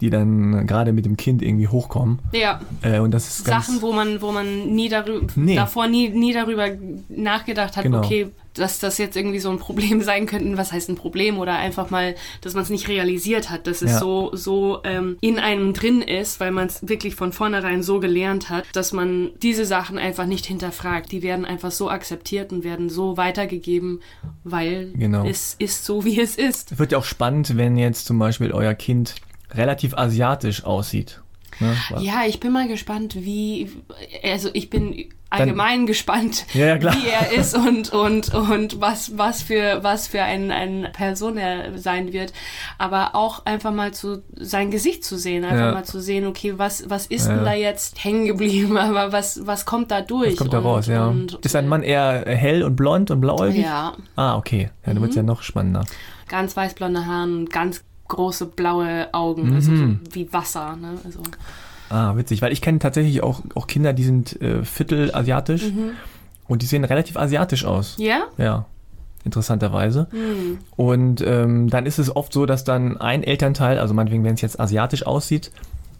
die dann gerade mit dem Kind irgendwie hochkommen. Ja. Äh, und das ist Sachen, wo man, wo man nie darüber, Nee. davor nie, nie darüber nachgedacht hat, Genau. okay, dass das jetzt irgendwie so ein Problem sein könnte. Was heißt ein Problem? Oder einfach mal, dass man es nicht realisiert hat, dass es Ja. so, so ähm, in einem drin ist, weil man es wirklich von vornherein so gelernt hat, dass man diese Sachen einfach nicht hinterfragt. Die werden einfach so akzeptiert und werden so weitergegeben, weil Genau. es ist so, wie es ist. Es wird ja auch spannend, wenn jetzt zum Beispiel euer Kind relativ asiatisch aussieht. Ne? Ja, ich bin mal gespannt, wie, also ich bin allgemein gespannt, Ja, ja, wie er ist und, und, und was, was für, was für ein, eine Person er sein wird. Aber auch einfach mal zu, sein Gesicht zu sehen, einfach Ja. mal zu sehen, okay, was, was ist denn da jetzt hängen geblieben, aber was, was kommt da durch? Was kommt da Und- raus, ja. Und, ist dein Mann eher hell und blond und blauäugig? Ja, Ah, okay. Ja, dann wird es ja noch spannender. ganz weißblonde Haare und ganz große blaue Augen, also Mhm. so wie Wasser, ne? Also, Ah, witzig, weil ich kenne tatsächlich auch, auch Kinder, die sind äh, viertel asiatisch Mhm. und die sehen relativ asiatisch aus. ja? Ja, interessanterweise. Hm. Und ähm, dann ist es oft so, dass dann ein Elternteil, also meinetwegen, wenn es jetzt asiatisch aussieht,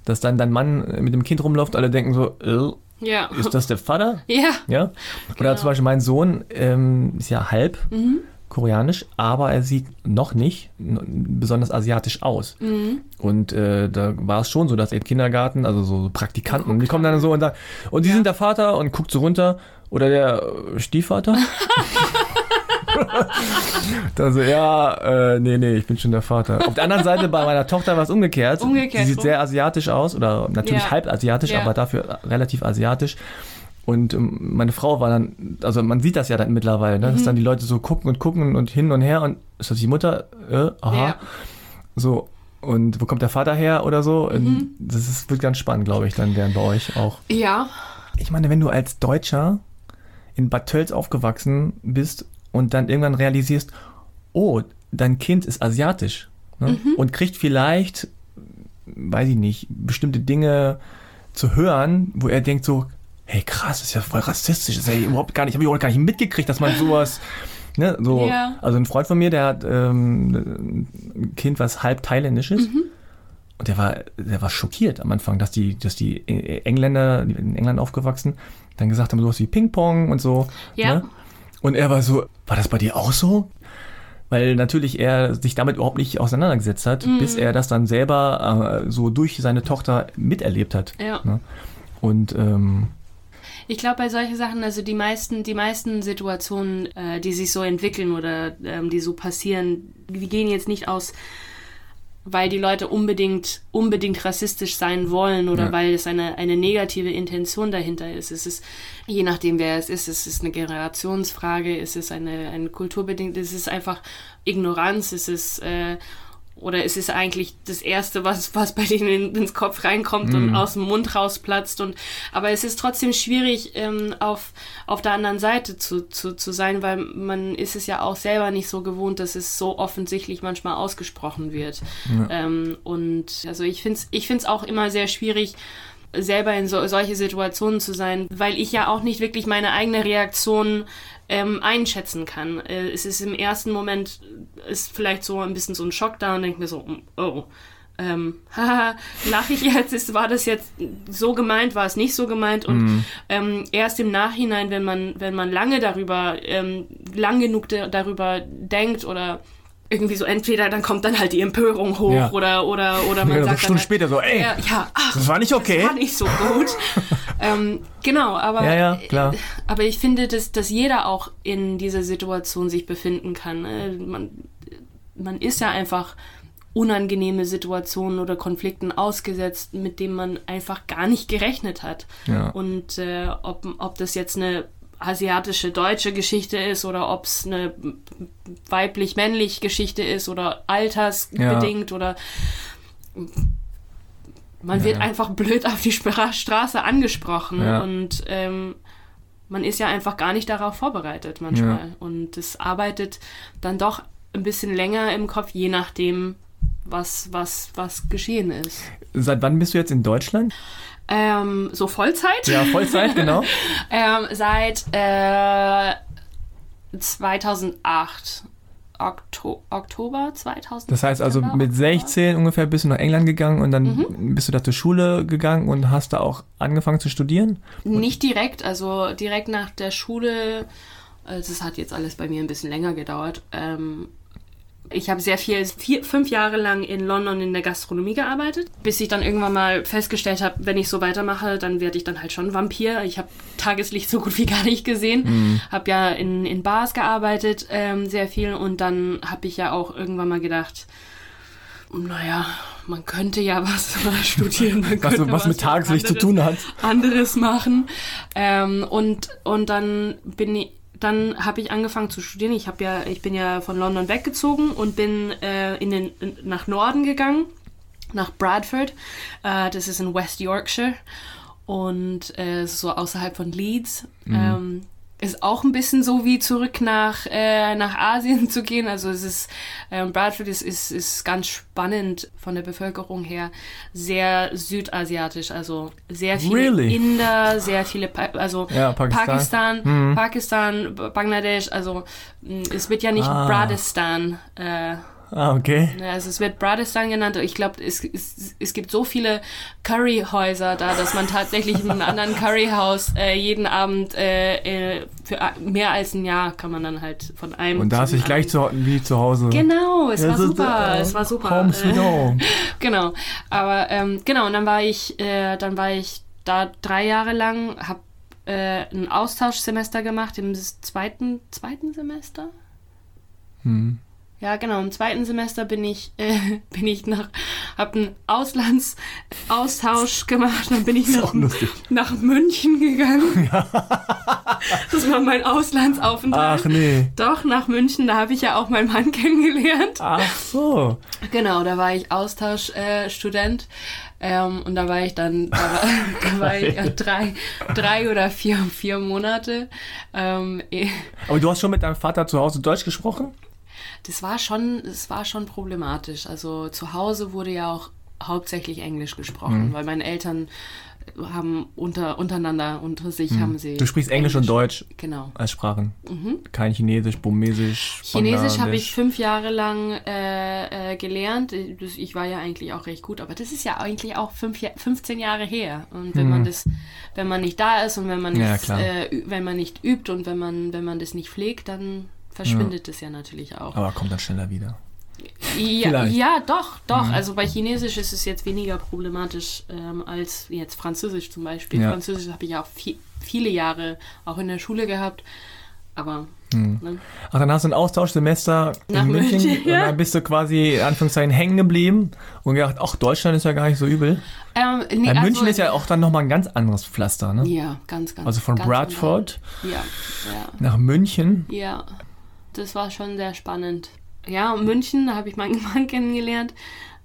dass dann dein Mann mit dem Kind rumläuft, alle denken so, äh, Ja. ist das der Vater? Ja. Ja. Oder Genau. zum Beispiel mein Sohn ähm, ist ja halb Mhm. Koreanisch, aber er sieht noch nicht besonders asiatisch aus. Mhm. Und äh, da war es schon so, dass im Kindergarten, also so Praktikanten, die kommen dann so und sagen, und die sind der Vater und guckt so runter oder der äh, Stiefvater. dann so, ja, äh, nee, nee, ich bin schon der Vater. Auf der anderen Seite bei meiner Tochter war es umgekehrt. Umgekehrt Sie sieht rum. sehr asiatisch aus oder natürlich Ja. halb asiatisch, Ja. aber dafür relativ asiatisch. Und ähm, meine Frau war dann, also man sieht das ja dann mittlerweile, ne? dass Mhm. dann die Leute so gucken und gucken und hin und her und ist das die Mutter? Äh, aha. Ja. So, und wo kommt der Vater her oder so? Mhm. Das ist, wird ganz spannend, glaube ich, dann werden bei euch auch. Ja. Ich meine, wenn du als Deutscher in Bad Tölz aufgewachsen bist und dann irgendwann realisierst, oh, dein Kind ist asiatisch ne? Mhm. und kriegt vielleicht, weiß ich nicht, bestimmte Dinge zu hören, wo er denkt so, hey krass, das ist ja voll rassistisch, ist ja überhaupt gar nicht, habe ich überhaupt gar nicht mitgekriegt, dass man sowas, ne, so, Ja. also ein Freund von mir, der hat ähm, ein Kind, was halb thailändisch ist. Mhm. Und der war, der war schockiert am Anfang, dass die, dass die Engländer, die in England aufgewachsen, dann gesagt haben, sowas wie Ping-Pong und so. Ja. Ne? Und er war so, war das bei dir auch so? Weil natürlich er sich damit überhaupt nicht auseinandergesetzt hat, Mhm. bis er das dann selber äh, so durch seine Tochter miterlebt hat. Ja. Ne? Und ähm, Ich glaube, bei solchen Sachen, also die meisten, die meisten Situationen, äh, die sich so entwickeln oder ähm, die so passieren, die gehen jetzt nicht aus, weil die Leute unbedingt, unbedingt rassistisch sein wollen oder Ja. weil es eine, eine negative Intention dahinter ist. Es ist, je nachdem wer es ist, es ist eine Generationsfrage, es ist eine, eine kulturbedingt, es ist einfach Ignoranz, es ist äh, oder es ist eigentlich das Erste, was, was bei denen in, ins Kopf reinkommt und aus dem Mund rausplatzt. Und, aber es ist trotzdem schwierig, ähm, auf, auf der anderen Seite zu, zu, zu sein, weil man ist es ja auch selber nicht so gewohnt, dass es so offensichtlich manchmal ausgesprochen wird. Ähm, und also ich finde es ich find's auch immer sehr schwierig, selber in so, solche Situationen zu sein, weil ich ja auch nicht wirklich meine eigene Reaktion ähm, einschätzen kann. Äh, es ist im ersten Moment ist vielleicht so ein bisschen so ein Schock da und denke mir so, oh, ähm, haha, lache ich jetzt, ist, war das jetzt so gemeint, war es nicht so gemeint? Und ähm, erst im Nachhinein, wenn man, wenn man lange darüber, ähm, lang genug da, darüber denkt oder irgendwie so entweder dann kommt dann halt die Empörung hoch Ja. oder oder oder man ja, sagt Stunden dann, später so, ey, ja, ja, ach, das war nicht okay. das war nicht so gut. ähm, genau, aber, Ja, ja, klar. aber ich finde, dass, dass jeder auch in dieser Situation sich befinden kann. Äh, Man, man ist ja einfach unangenehme Situationen oder Konflikten ausgesetzt, mit denen man einfach gar nicht gerechnet hat. Ja. Und äh, ob, ob das jetzt eine asiatische deutsche Geschichte ist oder ob es eine weiblich-männlich Geschichte ist oder altersbedingt oder man Ja, wird ja. einfach blöd auf die Straße angesprochen Ja. und ähm, man ist ja einfach gar nicht darauf vorbereitet manchmal. Und es arbeitet dann doch ein bisschen länger im Kopf, je nachdem, was, was, was geschehen ist. Seit wann bist du jetzt in Deutschland? Ähm, so Vollzeit? Ja, Vollzeit, genau. Ähm, seit äh, 2008. Okto Oktober 2000. Das heißt also mit 16 ungefähr bist du nach England gegangen und dann mhm. bist du da zur Schule gegangen und hast da auch angefangen zu studieren? Nicht direkt, also direkt nach der Schule. Also es hat jetzt alles bei mir ein bisschen länger gedauert. Ähm, ich habe sehr viel, vier, fünf Jahre lang in London in der Gastronomie gearbeitet, bis ich dann irgendwann mal festgestellt habe, wenn ich so weitermache, dann werde ich dann halt schon Vampir. Ich habe Tageslicht so gut wie gar nicht gesehen, mhm. habe ja in, in Bars gearbeitet, ähm, sehr viel und dann habe ich ja auch irgendwann mal gedacht, naja, man könnte ja was studieren. Man was, was, was mit Tageslicht anderes, zu tun hat. Anderes machen. Ähm, und, und dann bin ich, dann habe ich angefangen zu studieren. Ich habe ja, ich bin ja von London weggezogen und bin äh, in den, in, nach Norden gegangen, nach Bradford. Äh, das ist in West Yorkshire und äh, so außerhalb von Leeds. Mhm. Ähm, ist auch ein bisschen so wie zurück nach, äh, nach Asien zu gehen. Also es ist, ähm, Bradford ist, ist, ist ganz spannend von der Bevölkerung her. Sehr südasiatisch, also sehr viele really? Inder, sehr viele, pa also ja, Pakistan, Pakistan, mhm. Pakistan, Bangladesch, also es wird ja nicht ah. Bradistan äh, Ah, okay. Also es wird Bradistan genannt. Ich glaube, es, es, es gibt so viele Curryhäuser da, dass man tatsächlich in einem anderen Curryhaus äh, jeden Abend äh, äh für mehr als ein Jahr kann man dann halt von einem. Und da hast du dich gleich zu, wie zu Hause. Genau, es ja, war super. Ist, äh, es war super. Home sweet home. genau. Aber ähm, genau, und dann war ich, äh, dann war ich da drei Jahre lang, habe äh, ein Austauschsemester gemacht im zweiten, zweiten Semester. Hm. Ja, genau. Im zweiten Semester bin ich, äh, bin ich nach, hab einen Auslandsaustausch gemacht. Dann bin ich nach, nach München gegangen. Ja. Das war mein Auslandsaufenthalt. Ach nee. Doch, nach München. Da habe ich ja auch meinen Mann kennengelernt. Ach so. Genau, da war ich Austauschstudent. Äh, ähm, und da war ich dann, da war, da war ich äh, drei, drei oder vier, vier Monate. Ähm, eh. Aber du hast schon mit deinem Vater zu Hause Deutsch gesprochen? Das war schon, das war schon problematisch. Also zu Hause wurde ja auch hauptsächlich Englisch gesprochen, mhm. weil meine Eltern haben unter, untereinander, unter sich mhm. haben sie. Du sprichst Englisch, Englisch, und Deutsch genau. als Sprachen. Mhm. Kein Chinesisch, Burmesisch. Chinesisch habe ich fünf Jahre lang äh, äh, gelernt. Ich war ja eigentlich auch recht gut, aber das ist ja eigentlich auch fünf, 15 Jahre her. Und wenn mhm. man das, wenn man nicht da ist und wenn man nicht, ja, äh, wenn man nicht übt und wenn man, wenn man das nicht pflegt, dann verschwindet ja. es ja natürlich auch. Aber kommt dann schneller wieder. Ja, ja, doch, doch. Mhm. Also bei Chinesisch ist es jetzt weniger problematisch ähm, als jetzt Französisch zum Beispiel. Ja. Französisch habe ich auch viel, viele Jahre auch in der Schule gehabt. Aber. Mhm. Ne? Ach, dann hast du ein Austauschsemester Nach in München, München ja. und dann bist du quasi in Anführungszeichen hängen geblieben und gedacht, ach, Deutschland ist ja gar nicht so übel. Ähm, nee, also, München ist ja auch dann nochmal ein ganz anderes Pflaster, ne? Ja, ganz, ganz. Also von ganz Bradford ja, ja. nach München. Ja das war schon sehr spannend. Ja, München, da habe ich meinen Mann kennengelernt.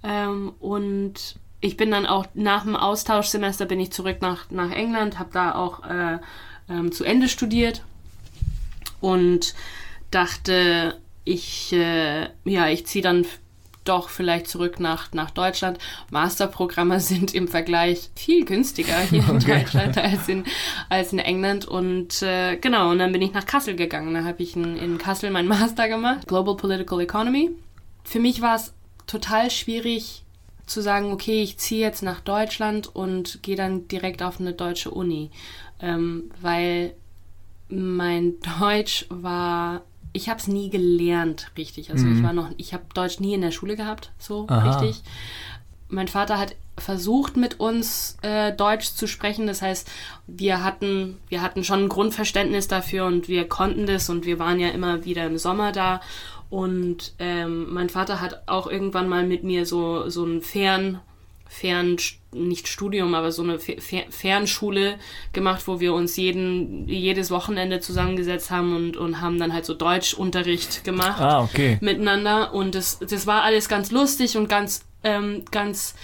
Ähm, und ich bin dann auch nach dem Austauschsemester bin ich zurück nach, nach England, habe da auch äh, ähm, zu Ende studiert und dachte, ich, äh, ja, ich ziehe dann doch vielleicht zurück nach, nach Deutschland. Masterprogramme sind im Vergleich viel günstiger hier in okay. Deutschland als in, als in England. Und äh, genau, und dann bin ich nach Kassel gegangen. Da habe ich in, in Kassel meinen Master gemacht, Global Political Economy. Für mich war es total schwierig zu sagen, okay, ich ziehe jetzt nach Deutschland und gehe dann direkt auf eine deutsche Uni, ähm, weil mein Deutsch war ich habe es nie gelernt, richtig. Also mhm. ich war noch, ich habe Deutsch nie in der Schule gehabt, so Aha. richtig. Mein Vater hat versucht mit uns äh, Deutsch zu sprechen. Das heißt, wir hatten, wir hatten schon ein Grundverständnis dafür und wir konnten das und wir waren ja immer wieder im Sommer da. Und ähm, mein Vater hat auch irgendwann mal mit mir so, so einen Fern, Fern, nicht Studium, aber so eine Fernschule gemacht, wo wir uns jeden, jedes Wochenende zusammengesetzt haben und, und haben dann halt so Deutschunterricht gemacht ah, okay. miteinander. Und das, das war alles ganz lustig und ganz, ähm, ganz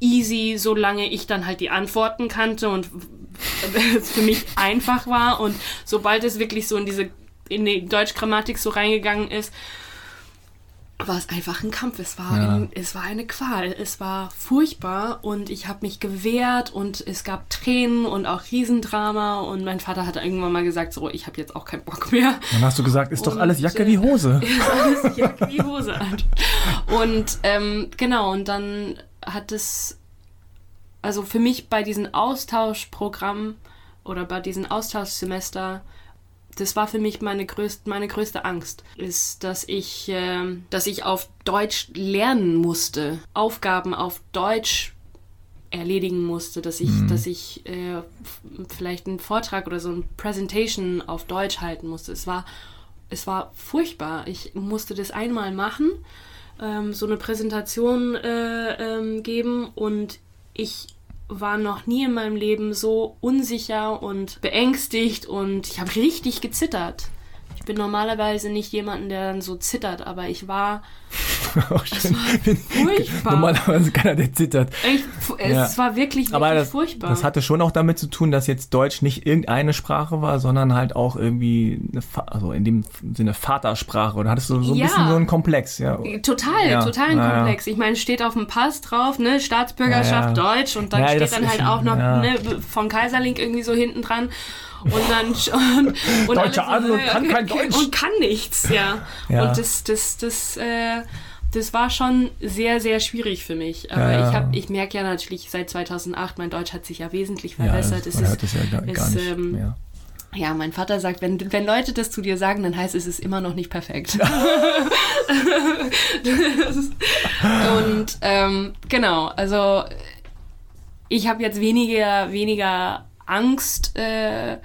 easy, solange ich dann halt die Antworten kannte und es für mich einfach war. Und sobald es wirklich so in diese, in die Deutschgrammatik so reingegangen ist, war es einfach ein Kampf. Es war, Ja. ein, es war eine Qual. Es war furchtbar und ich habe mich gewehrt und es gab Tränen und auch Riesendrama und mein Vater hat irgendwann mal gesagt, so, ich habe jetzt auch keinen Bock mehr. Dann hast du gesagt, ist doch Und, alles Jacke äh, wie Hose. ist alles Jacke wie Hose. Und ähm, genau, und dann hat es, also für mich bei diesen Austauschprogrammen oder bei diesen Austauschsemester, das war für mich meine größte, meine größte Angst, ist, dass ich, ähm, dass ich auf Deutsch lernen musste, Aufgaben auf Deutsch erledigen musste, dass ich, dass ich äh, vielleicht einen Vortrag oder so ein Presentation auf Deutsch halten musste. Es war, es war furchtbar. Ich musste das einmal machen, ähm, so eine Präsentation äh, ähm, geben und ich war noch nie in meinem Leben so unsicher und beängstigt und ich habe richtig gezittert. Ich bin normalerweise nicht jemanden, der dann so zittert, aber ich war Oh, schön. Furchtbar. Normalerweise keiner, der zittert. Ich, es Ja. war wirklich, wirklich Aber das, furchtbar. das hatte schon auch damit zu tun, dass jetzt Deutsch nicht irgendeine Sprache war, sondern halt auch irgendwie, also in dem Sinne Vatersprache. Oder hattest du so ein Ja. bisschen so einen Komplex, ja? Total, Ja, total ein. Komplex. Ich meine, steht auf dem Pass drauf, ne, Staatsbürgerschaft. Deutsch und dann steht dann halt auch noch ne, von Kaiserlink irgendwie so hinten dran. Und dann und, und Deutscher alle Adel und kann kein Deutsch. Und kann nichts, ja. Ja. Und das, das, das, äh, das war schon sehr, sehr schwierig für mich. Aber Ja, ja. ich, hab, ich merke ja natürlich seit 2008, mein Deutsch hat sich ja wesentlich Ja, verbessert. das, es ist, es ja gar, gar ist, nicht ähm, mehr. ja, mein Vater sagt, wenn, wenn Leute das zu dir sagen, dann heißt es, es ist immer noch nicht perfekt. Und ähm, genau, also ich habe jetzt weniger, weniger Angst, äh,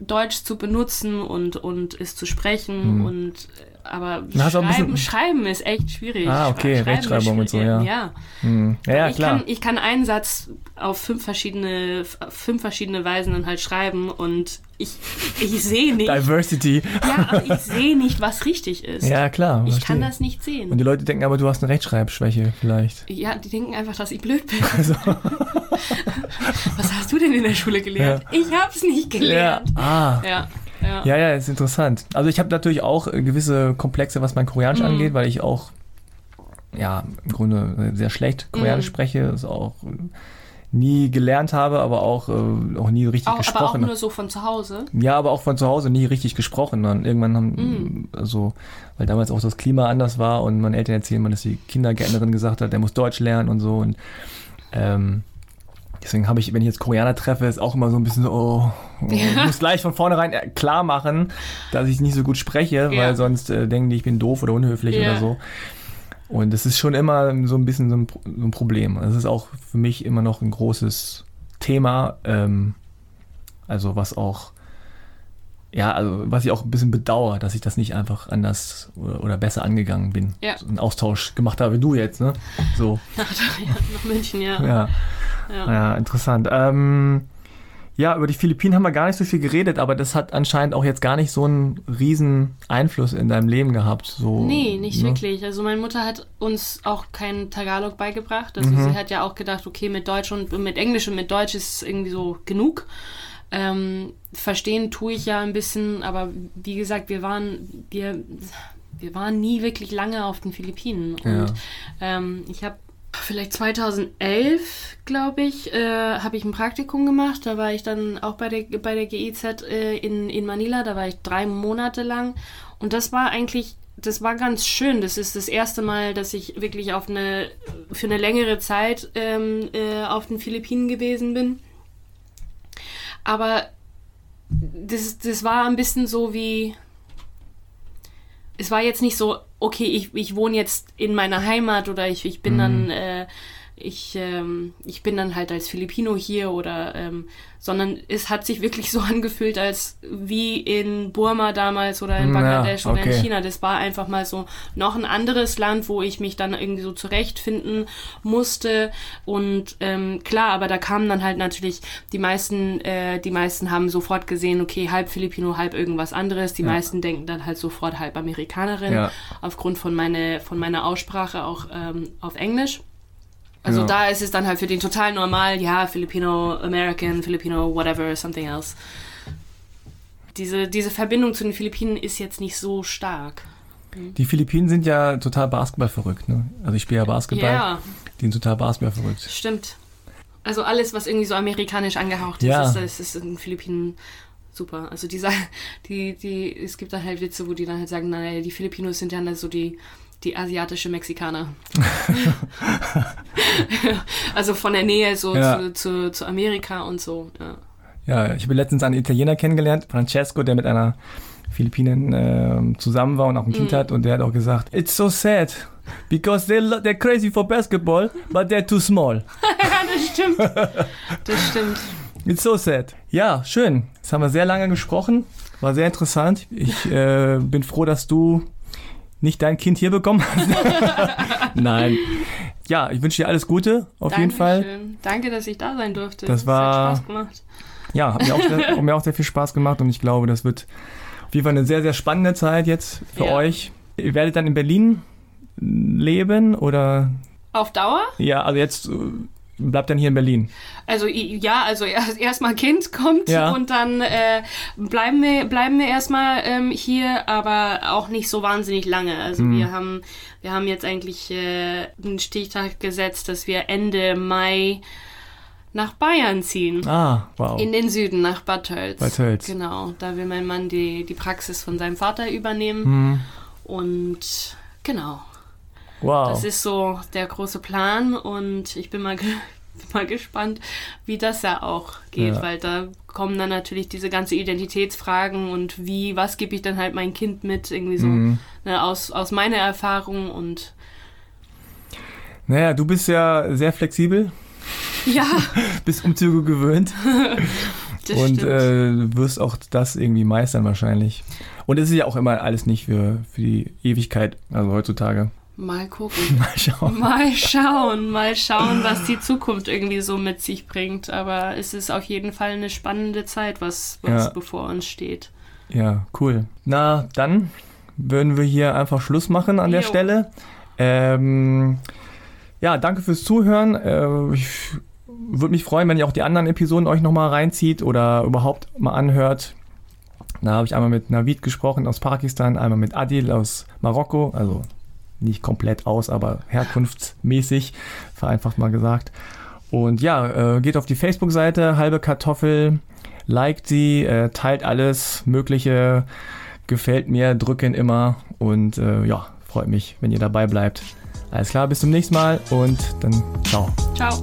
Deutsch zu benutzen und, und es zu sprechen und äh, aber Na, schreiben, schreiben ist echt schwierig. Ah, okay, Schreiben Rechtschreibung und so, schwierig. ja. ja. Hm. Ja, ja, ich, klar. Kann, ich kann einen Satz auf fünf verschiedene, fünf verschiedene Weisen dann halt schreiben und ich, ich sehe nicht, Diversity. ja, aber ich sehe nicht, was richtig ist. Ja, klar. ich verstehe. kann das nicht sehen. Und die Leute denken aber, du hast eine Rechtschreibschwäche vielleicht. ja, die denken einfach, dass ich blöd bin. Also, Was hast du denn in der Schule gelernt? Ich hab's nicht ja. gelernt. Ah. Ja, ja. Ja, ja, ist interessant. Also ich habe natürlich auch äh, gewisse Komplexe, was mein Koreanisch Mhm. angeht, weil ich auch ja im Grunde äh, sehr schlecht Koreanisch Mhm. spreche, es auch äh, nie gelernt habe, aber auch, äh, auch nie richtig Auch, aber auch gesprochen. nur so von zu Hause. ja, aber auch von zu Hause nie richtig gesprochen. Dann irgendwann haben, Mhm. also, weil damals auch das Klima anders war und meine Eltern erzählen mal, dass die Kindergärtnerin gesagt hat, der muss Deutsch lernen und so. Und ähm, deswegen habe ich, wenn ich jetzt Koreaner treffe, ist auch immer so ein bisschen so, oh, oh ich muss gleich von vornherein äh, klar machen, dass ich nicht so gut spreche, Ja. weil sonst äh, denken die, ich bin doof oder unhöflich Ja. oder so. Und das ist schon immer so ein bisschen so ein, so ein Problem. Das ist auch für mich immer noch ein großes Thema, ähm, also was auch, ja, also was ich auch ein bisschen bedauere, dass ich das nicht einfach anders oder, oder besser angegangen bin. Ja. So einen Austausch gemacht habe wie du jetzt, ne? So, Nach, ja, nach München, ja. ja. Ja. Ja, interessant. Ähm, ja, über die Philippinen haben wir gar nicht so viel geredet, aber das hat anscheinend auch jetzt gar nicht so einen riesen Einfluss in deinem Leben gehabt. So, Nee, nicht ne? wirklich. Also meine Mutter hat uns auch kein Tagalog beigebracht. Also Mhm. sie hat ja auch gedacht, okay, mit Deutsch und mit Englisch und mit Deutsch ist irgendwie so genug. Ähm, verstehen tue ich ja ein bisschen, aber wie gesagt, wir waren, wir, wir waren nie wirklich lange auf den Philippinen. Ja. Und ähm, ich habe vielleicht 2011, glaube ich, äh, habe ich ein Praktikum gemacht. Da war ich dann auch bei der, bei der GIZ äh, in, in Manila. Da war ich drei Monate lang. Und das war eigentlich, das war ganz schön. Das ist das erste Mal, dass ich wirklich auf eine, für eine längere Zeit ähm, äh, auf den Philippinen gewesen bin. Aber das, das war ein bisschen so wie. Es war jetzt nicht so, okay, ich, ich wohne jetzt in meiner Heimat oder ich, ich bin Mhm. dann, äh, ich, ähm, ich bin dann halt als Filipino hier oder, ähm, sondern es hat sich wirklich so angefühlt, als wie in Burma damals oder in Ja, Bangladesch oder in okay. China. Das war einfach mal so noch ein anderes Land, wo ich mich dann irgendwie so zurechtfinden musste. Und ähm, klar, aber da kamen dann halt natürlich die meisten, äh, die meisten haben sofort gesehen, okay, halb Filipino, halb irgendwas anderes. Die Ja. meisten denken dann halt sofort halb Amerikanerin, Ja. aufgrund von, meine, von meiner Aussprache auch ähm, auf Englisch. Also Ja. da ist es dann halt für den total normal, ja, Filipino, American, Filipino, whatever, something else. Diese, diese Verbindung zu den Philippinen ist jetzt nicht so stark. Die Philippinen sind ja total Basketball verrückt. Ne? Also ich spiele ja Basketball. Ja, Die sind total Basketball verrückt. stimmt. Also alles, was irgendwie so amerikanisch angehaucht Ja. ist, ist, ist, in den Philippinen super. Also die, die, die, es gibt dann halt Witze, wo die dann halt sagen, naja, die Filipinos sind ja so die, die asiatische Mexikaner. also von der Nähe so Ja. zu, zu, zu Amerika und so. Ja. Ja, ich habe letztens einen Italiener kennengelernt, Francesco, der mit einer Philippinen ähm, zusammen war und auch ein. Kind hat und der hat auch gesagt, it's so sad because they're, lo- they're crazy for basketball, but they're too small. ja, das stimmt. Das stimmt. It's so sad. Ja, schön. Jetzt haben wir sehr lange gesprochen. War sehr interessant. Ich äh, bin froh, dass du nicht dein Kind hier bekommen hast. Nein. Ja, ich wünsche dir alles Gute, auf jeden Fall. Dankeschön. Danke, dass ich da sein durfte. Das Es war- Hat Spaß gemacht. Ja, hat mir auch, sehr, hat mir auch sehr viel Spaß gemacht und ich glaube, das wird auf jeden Fall eine sehr, sehr spannende Zeit jetzt für Ja. euch. Ihr werdet dann in Berlin leben oder Auf Dauer? ja, also jetzt äh, bleibt dann hier in Berlin. Also ja, also erst erstmal Kind kommt Ja. und dann äh, bleiben wir bleiben wir erstmal ähm, hier, aber auch nicht so wahnsinnig lange. Also Mhm. wir haben wir haben jetzt eigentlich äh, einen Stichtag gesetzt, dass wir Ende Mai nach Bayern ziehen. Ah, wow. In den Süden, nach Bad Tölz. Bad Tölz. Genau, da will mein Mann die, die Praxis von seinem Vater übernehmen. Hm, Und genau, wow. das ist so der große Plan und ich bin mal, ge bin mal gespannt, wie das ja auch geht, Ja. weil da kommen dann natürlich diese ganze Identitätsfragen und wie, was gebe ich dann halt mein Kind mit, irgendwie so Mhm. ne, aus, aus meiner Erfahrung und Naja, du bist ja sehr flexibel, ja, bist Umzüge gewöhnt das und äh, wirst auch das irgendwie meistern wahrscheinlich. Und es ist ja auch immer alles nicht für, für die Ewigkeit, also heutzutage. Mal gucken. Mal schauen. Mal schauen, mal schauen, was die Zukunft irgendwie so mit sich bringt. Aber es ist auf jeden Fall eine spannende Zeit, was, was Ja. bevor uns steht. Ja, cool. Na, dann würden wir hier einfach Schluss machen an der Jo. Stelle. Ähm, ja, danke fürs Zuhören. Äh, ich würde mich freuen, wenn ihr auch die anderen Episoden euch nochmal reinzieht oder überhaupt mal anhört. Da habe ich einmal mit Navid gesprochen aus Pakistan, einmal mit Adil aus Marokko, also nicht komplett aus, aber herkunftsmäßig, vereinfacht mal gesagt. Und ja, äh, geht auf die Facebook-Seite, halbe Kartoffel, liked sie, äh, teilt alles Mögliche, gefällt mir, drücken immer und äh, ja, freut mich, wenn ihr dabei bleibt. Alles klar, bis zum nächsten Mal und dann ciao. Ciao.